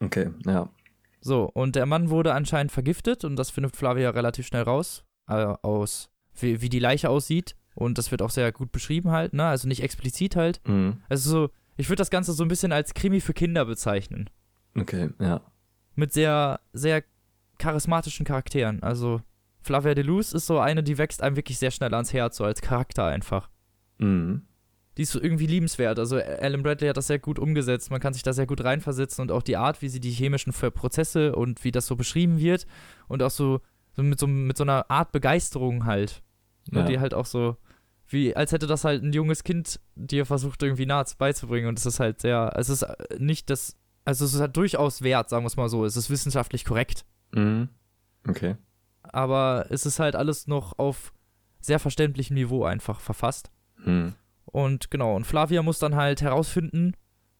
Speaker 2: Okay, ja.
Speaker 1: So, und der Mann wurde anscheinend vergiftet und das findet Flavia relativ schnell raus, äh, aus wie, wie die Leiche aussieht. Und das wird auch sehr gut beschrieben halt, ne? Also nicht explizit halt.
Speaker 2: Mhm.
Speaker 1: Also so, ich würde das Ganze so ein bisschen als Krimi für Kinder bezeichnen.
Speaker 2: Okay, ja.
Speaker 1: Mit sehr, sehr charismatischen Charakteren. Also Flavia de Luz ist so eine, die wächst einem wirklich sehr schnell ans Herz, so als Charakter einfach.
Speaker 2: Mhm.
Speaker 1: Die ist so irgendwie liebenswert. Also Alan Bradley hat das sehr gut umgesetzt. Man kann sich da sehr gut reinversetzen und auch die Art, wie sie die chemischen Prozesse und wie das so beschrieben wird und auch so, so, mit, so mit so einer Art Begeisterung halt. Ne,
Speaker 2: Ja.
Speaker 1: Die halt auch so, wie, als hätte das halt ein junges Kind dir versucht, irgendwie nahe beizubringen. Und es ist halt sehr, es ist äh, nicht das, also es ist halt durchaus wert, sagen wir es mal so. Es ist wissenschaftlich korrekt.
Speaker 2: Mhm. Okay.
Speaker 1: Aber es ist halt alles noch auf sehr verständlichem Niveau einfach verfasst.
Speaker 2: Mhm.
Speaker 1: Und genau, und Flavia muss dann halt herausfinden,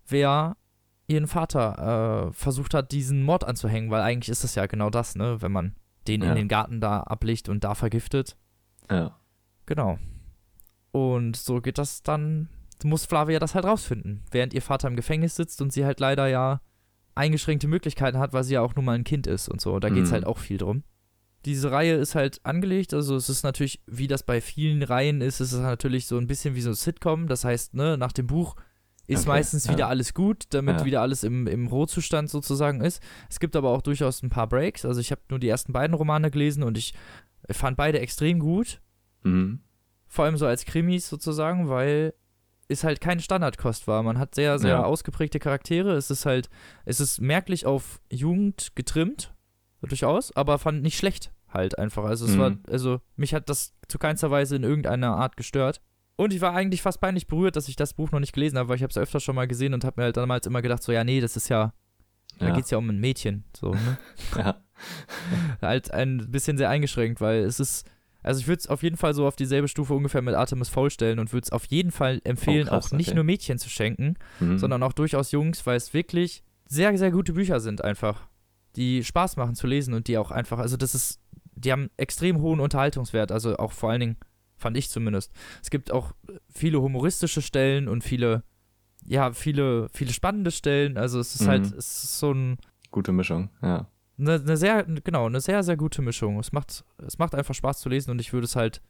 Speaker 1: wer ihren Vater äh, versucht hat, diesen Mord anzuhängen, weil eigentlich ist das ja genau das, ne, wenn man den
Speaker 2: Ja.
Speaker 1: in den Garten da ablegt und da vergiftet.
Speaker 2: Ja.
Speaker 1: Genau. Und so geht das dann, muss Flavia das halt rausfinden, während ihr Vater im Gefängnis sitzt und sie halt leider ja eingeschränkte Möglichkeiten hat, weil sie ja auch nur mal ein Kind ist und so. Da geht es
Speaker 2: Mhm.
Speaker 1: halt auch viel drum. Diese Reihe ist halt angelegt, also es ist natürlich, wie das bei vielen Reihen ist, es ist natürlich so ein bisschen wie so ein Sitcom. Das heißt, ne, nach dem Buch ist
Speaker 2: Okay,
Speaker 1: meistens
Speaker 2: ja.
Speaker 1: wieder alles gut, damit
Speaker 2: Ja.
Speaker 1: wieder alles im, im Rohzustand sozusagen ist. Es gibt aber auch durchaus ein paar Breaks. Also ich habe nur die ersten beiden Romane gelesen und ich fand beide extrem gut
Speaker 2: Mhm.
Speaker 1: vor allem so als Krimis sozusagen, weil es halt keine Standardkost war. Man hat sehr, sehr
Speaker 2: Ja.
Speaker 1: ausgeprägte Charaktere. Es ist halt, es ist merklich auf Jugend getrimmt, durchaus, aber fand nicht schlecht halt einfach. Also es
Speaker 2: Mhm.
Speaker 1: war, also mich hat das zu keinster Weise in irgendeiner Art gestört. Und ich war eigentlich fast peinlich berührt, dass ich das Buch noch nicht gelesen habe, weil ich habe es öfter schon mal gesehen und habe mir halt damals immer gedacht, so, ja, nee, das ist ja, da
Speaker 2: Ja.
Speaker 1: geht es ja um ein Mädchen. So, ne?
Speaker 2: ja.
Speaker 1: halt ein bisschen sehr eingeschränkt, weil es ist, also ich würde es auf jeden Fall so auf dieselbe Stufe ungefähr mit Artemis Fowl stellen und würde es auf jeden Fall empfehlen,
Speaker 2: Oh, krass,
Speaker 1: auch nicht
Speaker 2: okay.
Speaker 1: nur Mädchen zu schenken,
Speaker 2: Mhm.
Speaker 1: sondern auch durchaus Jungs, weil es wirklich sehr, sehr gute Bücher sind einfach, die Spaß machen zu lesen und die auch einfach, also das ist, die haben extrem hohen Unterhaltungswert, also auch vor allen Dingen, fand ich zumindest. Es gibt auch viele humoristische Stellen und viele, ja, viele, viele spannende Stellen, also es ist
Speaker 2: Mhm.
Speaker 1: halt, es ist so ein,
Speaker 2: Gute Mischung, ja.
Speaker 1: Eine, eine sehr, genau, eine sehr, sehr gute Mischung. Es macht, es macht einfach Spaß zu lesen und ich würde es halt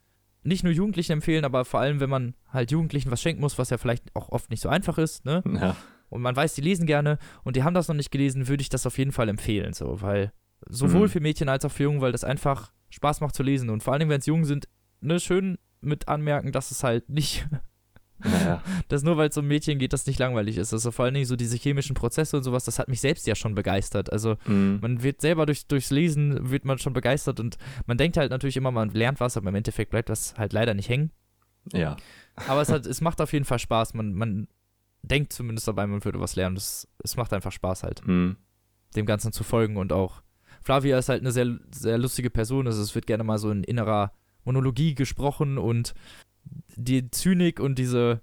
Speaker 1: nicht nur Jugendlichen empfehlen, aber vor allem, wenn man halt Jugendlichen was schenken muss, was ja vielleicht auch oft nicht so einfach ist, ne?
Speaker 2: Ja.
Speaker 1: Und man weiß, die lesen gerne und die haben das noch nicht gelesen, würde ich das auf jeden Fall empfehlen, so, weil sowohl
Speaker 2: Mhm.
Speaker 1: für Mädchen als auch für Jungen, weil das einfach Spaß macht zu lesen und vor allem, wenn es Jungen sind, ne, schön mit anmerken, dass es halt nicht
Speaker 2: Naja.
Speaker 1: dass nur weil es um Mädchen geht, das nicht langweilig ist. Also vor allen Dingen so diese chemischen Prozesse und sowas, das hat mich selbst ja schon begeistert. Also
Speaker 2: Mhm.
Speaker 1: man wird selber durch, durchs Lesen wird man schon begeistert und man denkt halt natürlich immer, man lernt was, aber im Endeffekt bleibt das halt leider nicht hängen.
Speaker 2: Ja.
Speaker 1: Aber es, hat, es macht auf jeden Fall Spaß. Man, man denkt zumindest dabei, man würde was lernen. Das, es macht einfach Spaß halt,
Speaker 2: Mhm.
Speaker 1: dem Ganzen zu folgen und auch. Flavia ist halt eine sehr, sehr lustige Person. Also es wird gerne mal so in innerer Monologie gesprochen und die Zynik und diese,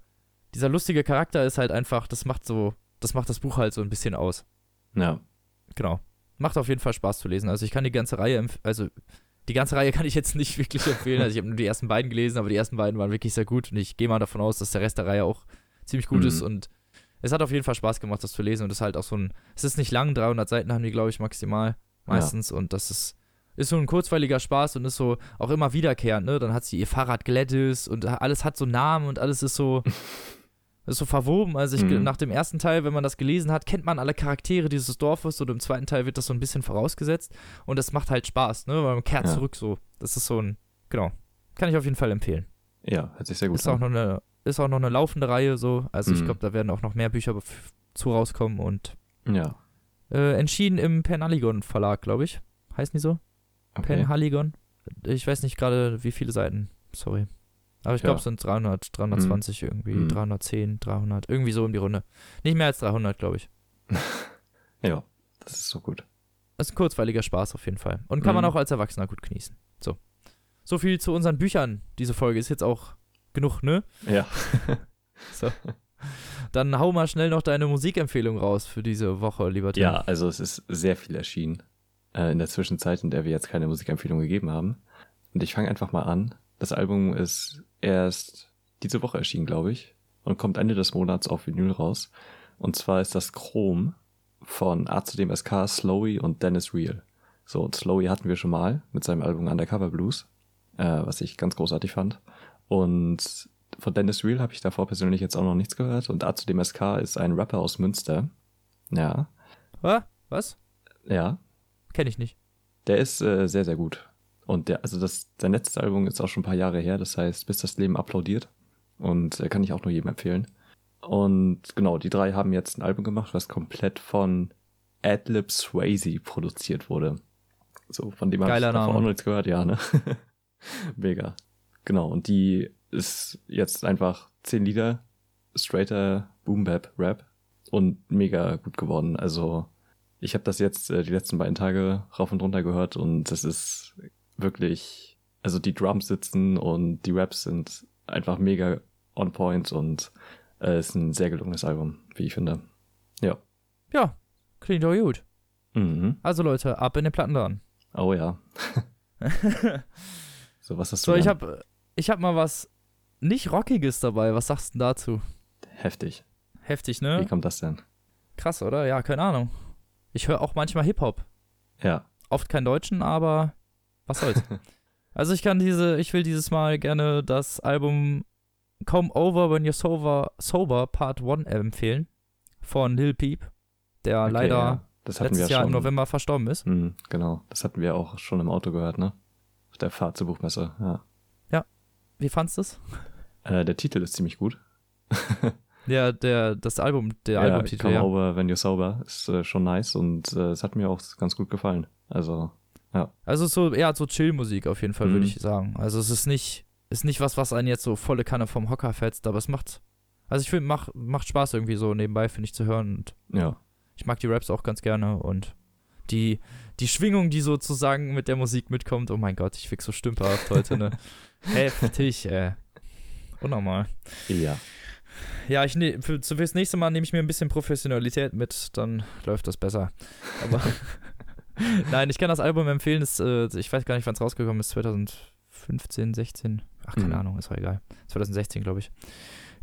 Speaker 1: dieser lustige Charakter ist halt einfach, das macht so, das macht das Buch halt so ein bisschen aus.
Speaker 2: Ja.
Speaker 1: Genau. Macht auf jeden Fall Spaß zu lesen. Also ich kann die ganze Reihe, also die ganze Reihe kann ich jetzt nicht wirklich empfehlen. Also ich habe nur die ersten beiden gelesen, aber die ersten beiden waren wirklich sehr gut und ich gehe mal davon aus, dass der Rest der Reihe auch ziemlich gut
Speaker 2: Mhm.
Speaker 1: ist und es hat auf jeden Fall Spaß gemacht, das zu lesen und es ist halt auch so ein, es ist nicht lang, 300 Seiten haben die, glaube ich, maximal meistens und das ist, ist so ein kurzweiliger Spaß und ist so auch immer wiederkehrend, ne? Dann hat sie ihr Fahrrad Gladys und alles hat so Namen und alles ist so, ist so verwoben. Also ich,
Speaker 2: Mhm.
Speaker 1: nach dem ersten Teil, wenn man das gelesen hat, kennt man alle Charaktere dieses Dorfes und im zweiten Teil wird das so ein bisschen vorausgesetzt und das macht halt Spaß, ne? Weil man kehrt
Speaker 2: Ja.
Speaker 1: zurück so. Das ist so ein, genau. Kann ich auf jeden Fall empfehlen.
Speaker 2: Ja, hört sich sehr gut
Speaker 1: Ist auch,
Speaker 2: an.
Speaker 1: noch eine, ist auch noch eine laufende Reihe so. Also ich
Speaker 2: Mhm.
Speaker 1: glaube, da werden auch noch mehr Bücher zu rauskommen und
Speaker 2: Ja.
Speaker 1: äh, entschieden im Penhaligon Verlag, glaube ich. Heißen die so?
Speaker 2: Okay.
Speaker 1: Penhaligon? Ich weiß nicht gerade, wie viele Seiten. Sorry. Aber ich
Speaker 2: Ja.
Speaker 1: glaube, es sind 300, 320 irgendwie,
Speaker 2: Mhm.
Speaker 1: 310, 300, irgendwie so um die Runde. Nicht mehr als 300, glaube ich.
Speaker 2: Ja, das ist so gut.
Speaker 1: Das ist ein kurzweiliger Spaß auf jeden Fall. Und kann man
Speaker 2: Mhm.
Speaker 1: auch als Erwachsener gut genießen. So. So viel zu unseren Büchern. Diese Folge ist jetzt auch genug, ne?
Speaker 2: Ja.
Speaker 1: So. Dann hau mal schnell noch deine Musikempfehlung raus für diese Woche, lieber Tim.
Speaker 2: Ja, also es ist sehr viel erschienen äh, in der Zwischenzeit, in der wir jetzt keine Musikempfehlung gegeben haben. Und ich fange einfach mal an. Das Album ist erst diese Woche erschienen, glaube ich. und kommt Ende des Monats auf Vinyl raus. Und zwar ist das Chrome von A zu dem SK, Slowy und Dennis Real. So, und Slowy hatten wir schon mal mit seinem Album Undercover Blues, äh, was ich ganz großartig fand. Und von Dennis Real habe ich davor persönlich jetzt auch noch nichts gehört. Und A zu dem SK ist ein Rapper aus Münster. Ja.
Speaker 1: Was?
Speaker 2: Ja.
Speaker 1: Kenne ich nicht.
Speaker 2: Der ist äh, sehr, sehr gut. Und der, also das, sein letztes Album ist auch schon ein paar Jahre her, das heißt, bis das Leben applaudiert. Und äh, kann ich auch nur jedem empfehlen. Und genau, die drei haben jetzt ein Album gemacht, was komplett von Adlib Swayze produziert wurde. So, von dem habe ich davor auch noch nichts gehört, ja, ne? Mega. Genau, und die ist jetzt einfach zehn Lieder, straighter Boom Bap Rap und mega gut geworden. Also ich habe das jetzt äh, die letzten beiden Tage rauf und runter gehört und es ist wirklich, also die Drums sitzen und die Raps sind einfach mega on point und äh, ist ein sehr gelungenes Album, wie ich finde. Ja.
Speaker 1: Ja, klingt doch gut.
Speaker 2: Mhm.
Speaker 1: Also Leute, ab in den Plattenladen.
Speaker 2: Oh ja. so, was hast
Speaker 1: du?
Speaker 2: So,
Speaker 1: ich habe ich hab mal was nicht Rockiges dabei. Was sagst du dazu?
Speaker 2: Heftig.
Speaker 1: Heftig, ne?
Speaker 2: Wie kommt das denn?
Speaker 1: Krass, oder? Ja, keine Ahnung. Ich höre auch manchmal Hip-Hop.
Speaker 2: Ja.
Speaker 1: Oft kein Deutschen, aber was soll's. also ich kann diese, ich will dieses Mal gerne das Album Come Over When You're Sober, Sober Part 1 empfehlen. Von Lil Peep, der okay, leider ja. letztes Jahr im November verstorben ist.
Speaker 2: Mhm, genau, das hatten wir auch schon im Auto gehört, ne? Auf der Fahrt zur Buchmesse, ja.
Speaker 1: Ja. Wie fandst du es?
Speaker 2: Äh, der Titel ist ziemlich gut.
Speaker 1: ja, der, das Album, der ja, Albumtitel.
Speaker 2: Come ja. Over When You're Sober ist äh, schon nice und äh, es hat mir auch ganz gut gefallen. Also, ja.
Speaker 1: Also so eher so Chill-Musik auf jeden Fall, mhm. würde ich sagen. Also es ist nicht, ist nicht was, was einen jetzt so volle Kanne vom Hocker fetzt, aber es macht, also ich finde, macht, macht Spaß irgendwie so nebenbei, finde ich, zu hören. Und
Speaker 2: ja.
Speaker 1: Ich mag die Raps auch ganz gerne und die, die Schwingung, die sozusagen mit der Musik mitkommt, oh mein Gott, ich fick so stümperhaft heute, ne? Heftig, äh. Unnormal.
Speaker 2: Ja.
Speaker 1: Ja, ich ne, für, fürs nächste Mal nehme ich mir ein bisschen Professionalität mit, dann läuft das besser. Aber nein, ich kann das Album empfehlen. Das, äh, ich weiß gar nicht, wann es rausgekommen ist. 2015, 16. Ach, keine mhm. Ahnung, ist auch egal. 2016, glaube ich.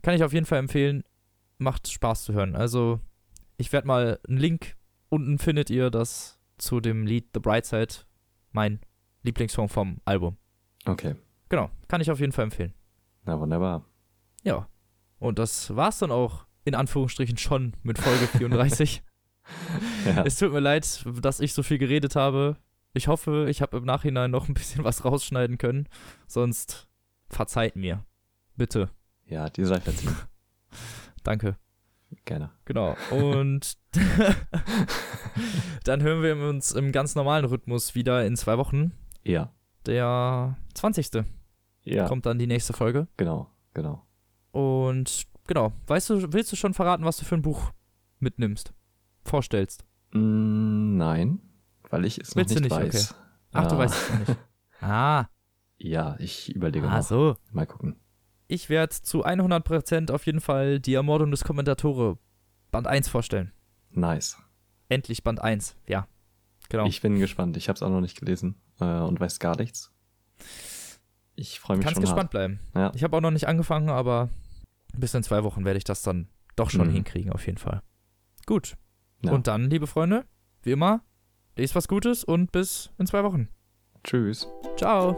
Speaker 1: Kann ich auf jeden Fall empfehlen. Macht Spaß zu hören. Also, ich werde mal einen Link unten findet ihr das zu dem Lied The Bright Side, mein Lieblingssong vom Album.
Speaker 2: Okay.
Speaker 1: Genau, kann ich auf jeden Fall empfehlen.
Speaker 2: Na, wunderbar.
Speaker 1: Ja. Und das war's dann auch in Anführungsstrichen schon mit Folge 34. ja. Es tut mir leid, dass ich so viel geredet habe. Ich hoffe, ich habe im Nachhinein noch ein bisschen was rausschneiden können. Sonst verzeiht mir. Bitte.
Speaker 2: Ja, dir sei verziehen.
Speaker 1: Danke.
Speaker 2: Gerne.
Speaker 1: Genau. Und dann hören wir uns im ganz normalen Rhythmus wieder in zwei Wochen.
Speaker 2: Ja.
Speaker 1: Der 20.
Speaker 2: Ja.
Speaker 1: Kommt dann die nächste Folge.
Speaker 2: Genau, genau.
Speaker 1: Und genau, weißt du, willst du schon verraten, was du für ein Buch mitnimmst? Vorstellst?
Speaker 2: Mm, nein, weil ich es willst noch nicht, nicht weiß. Okay.
Speaker 1: Ach, ah. du weißt es noch nicht. Ah.
Speaker 2: Ja, ich überlege
Speaker 1: ah,
Speaker 2: noch.
Speaker 1: so.
Speaker 2: Mal gucken.
Speaker 1: Ich werde zu 100% auf jeden Fall die Ermordung des Kommentatore Band 1 vorstellen.
Speaker 2: Nice.
Speaker 1: Endlich Band 1, ja. Genau.
Speaker 2: Ich bin gespannt. Ich habe es auch noch nicht gelesen äh, und weiß gar nichts. Ich freue mich Kannst schon.
Speaker 1: Kannst gespannt
Speaker 2: hart.
Speaker 1: bleiben.
Speaker 2: Ja.
Speaker 1: Ich habe auch noch nicht angefangen, aber bis in zwei Wochen werde ich das dann doch schon mhm. hinkriegen, auf jeden Fall. Gut. Ja. Und dann, liebe Freunde, wie immer, lest was Gutes und bis in zwei Wochen.
Speaker 2: Tschüss.
Speaker 1: Ciao.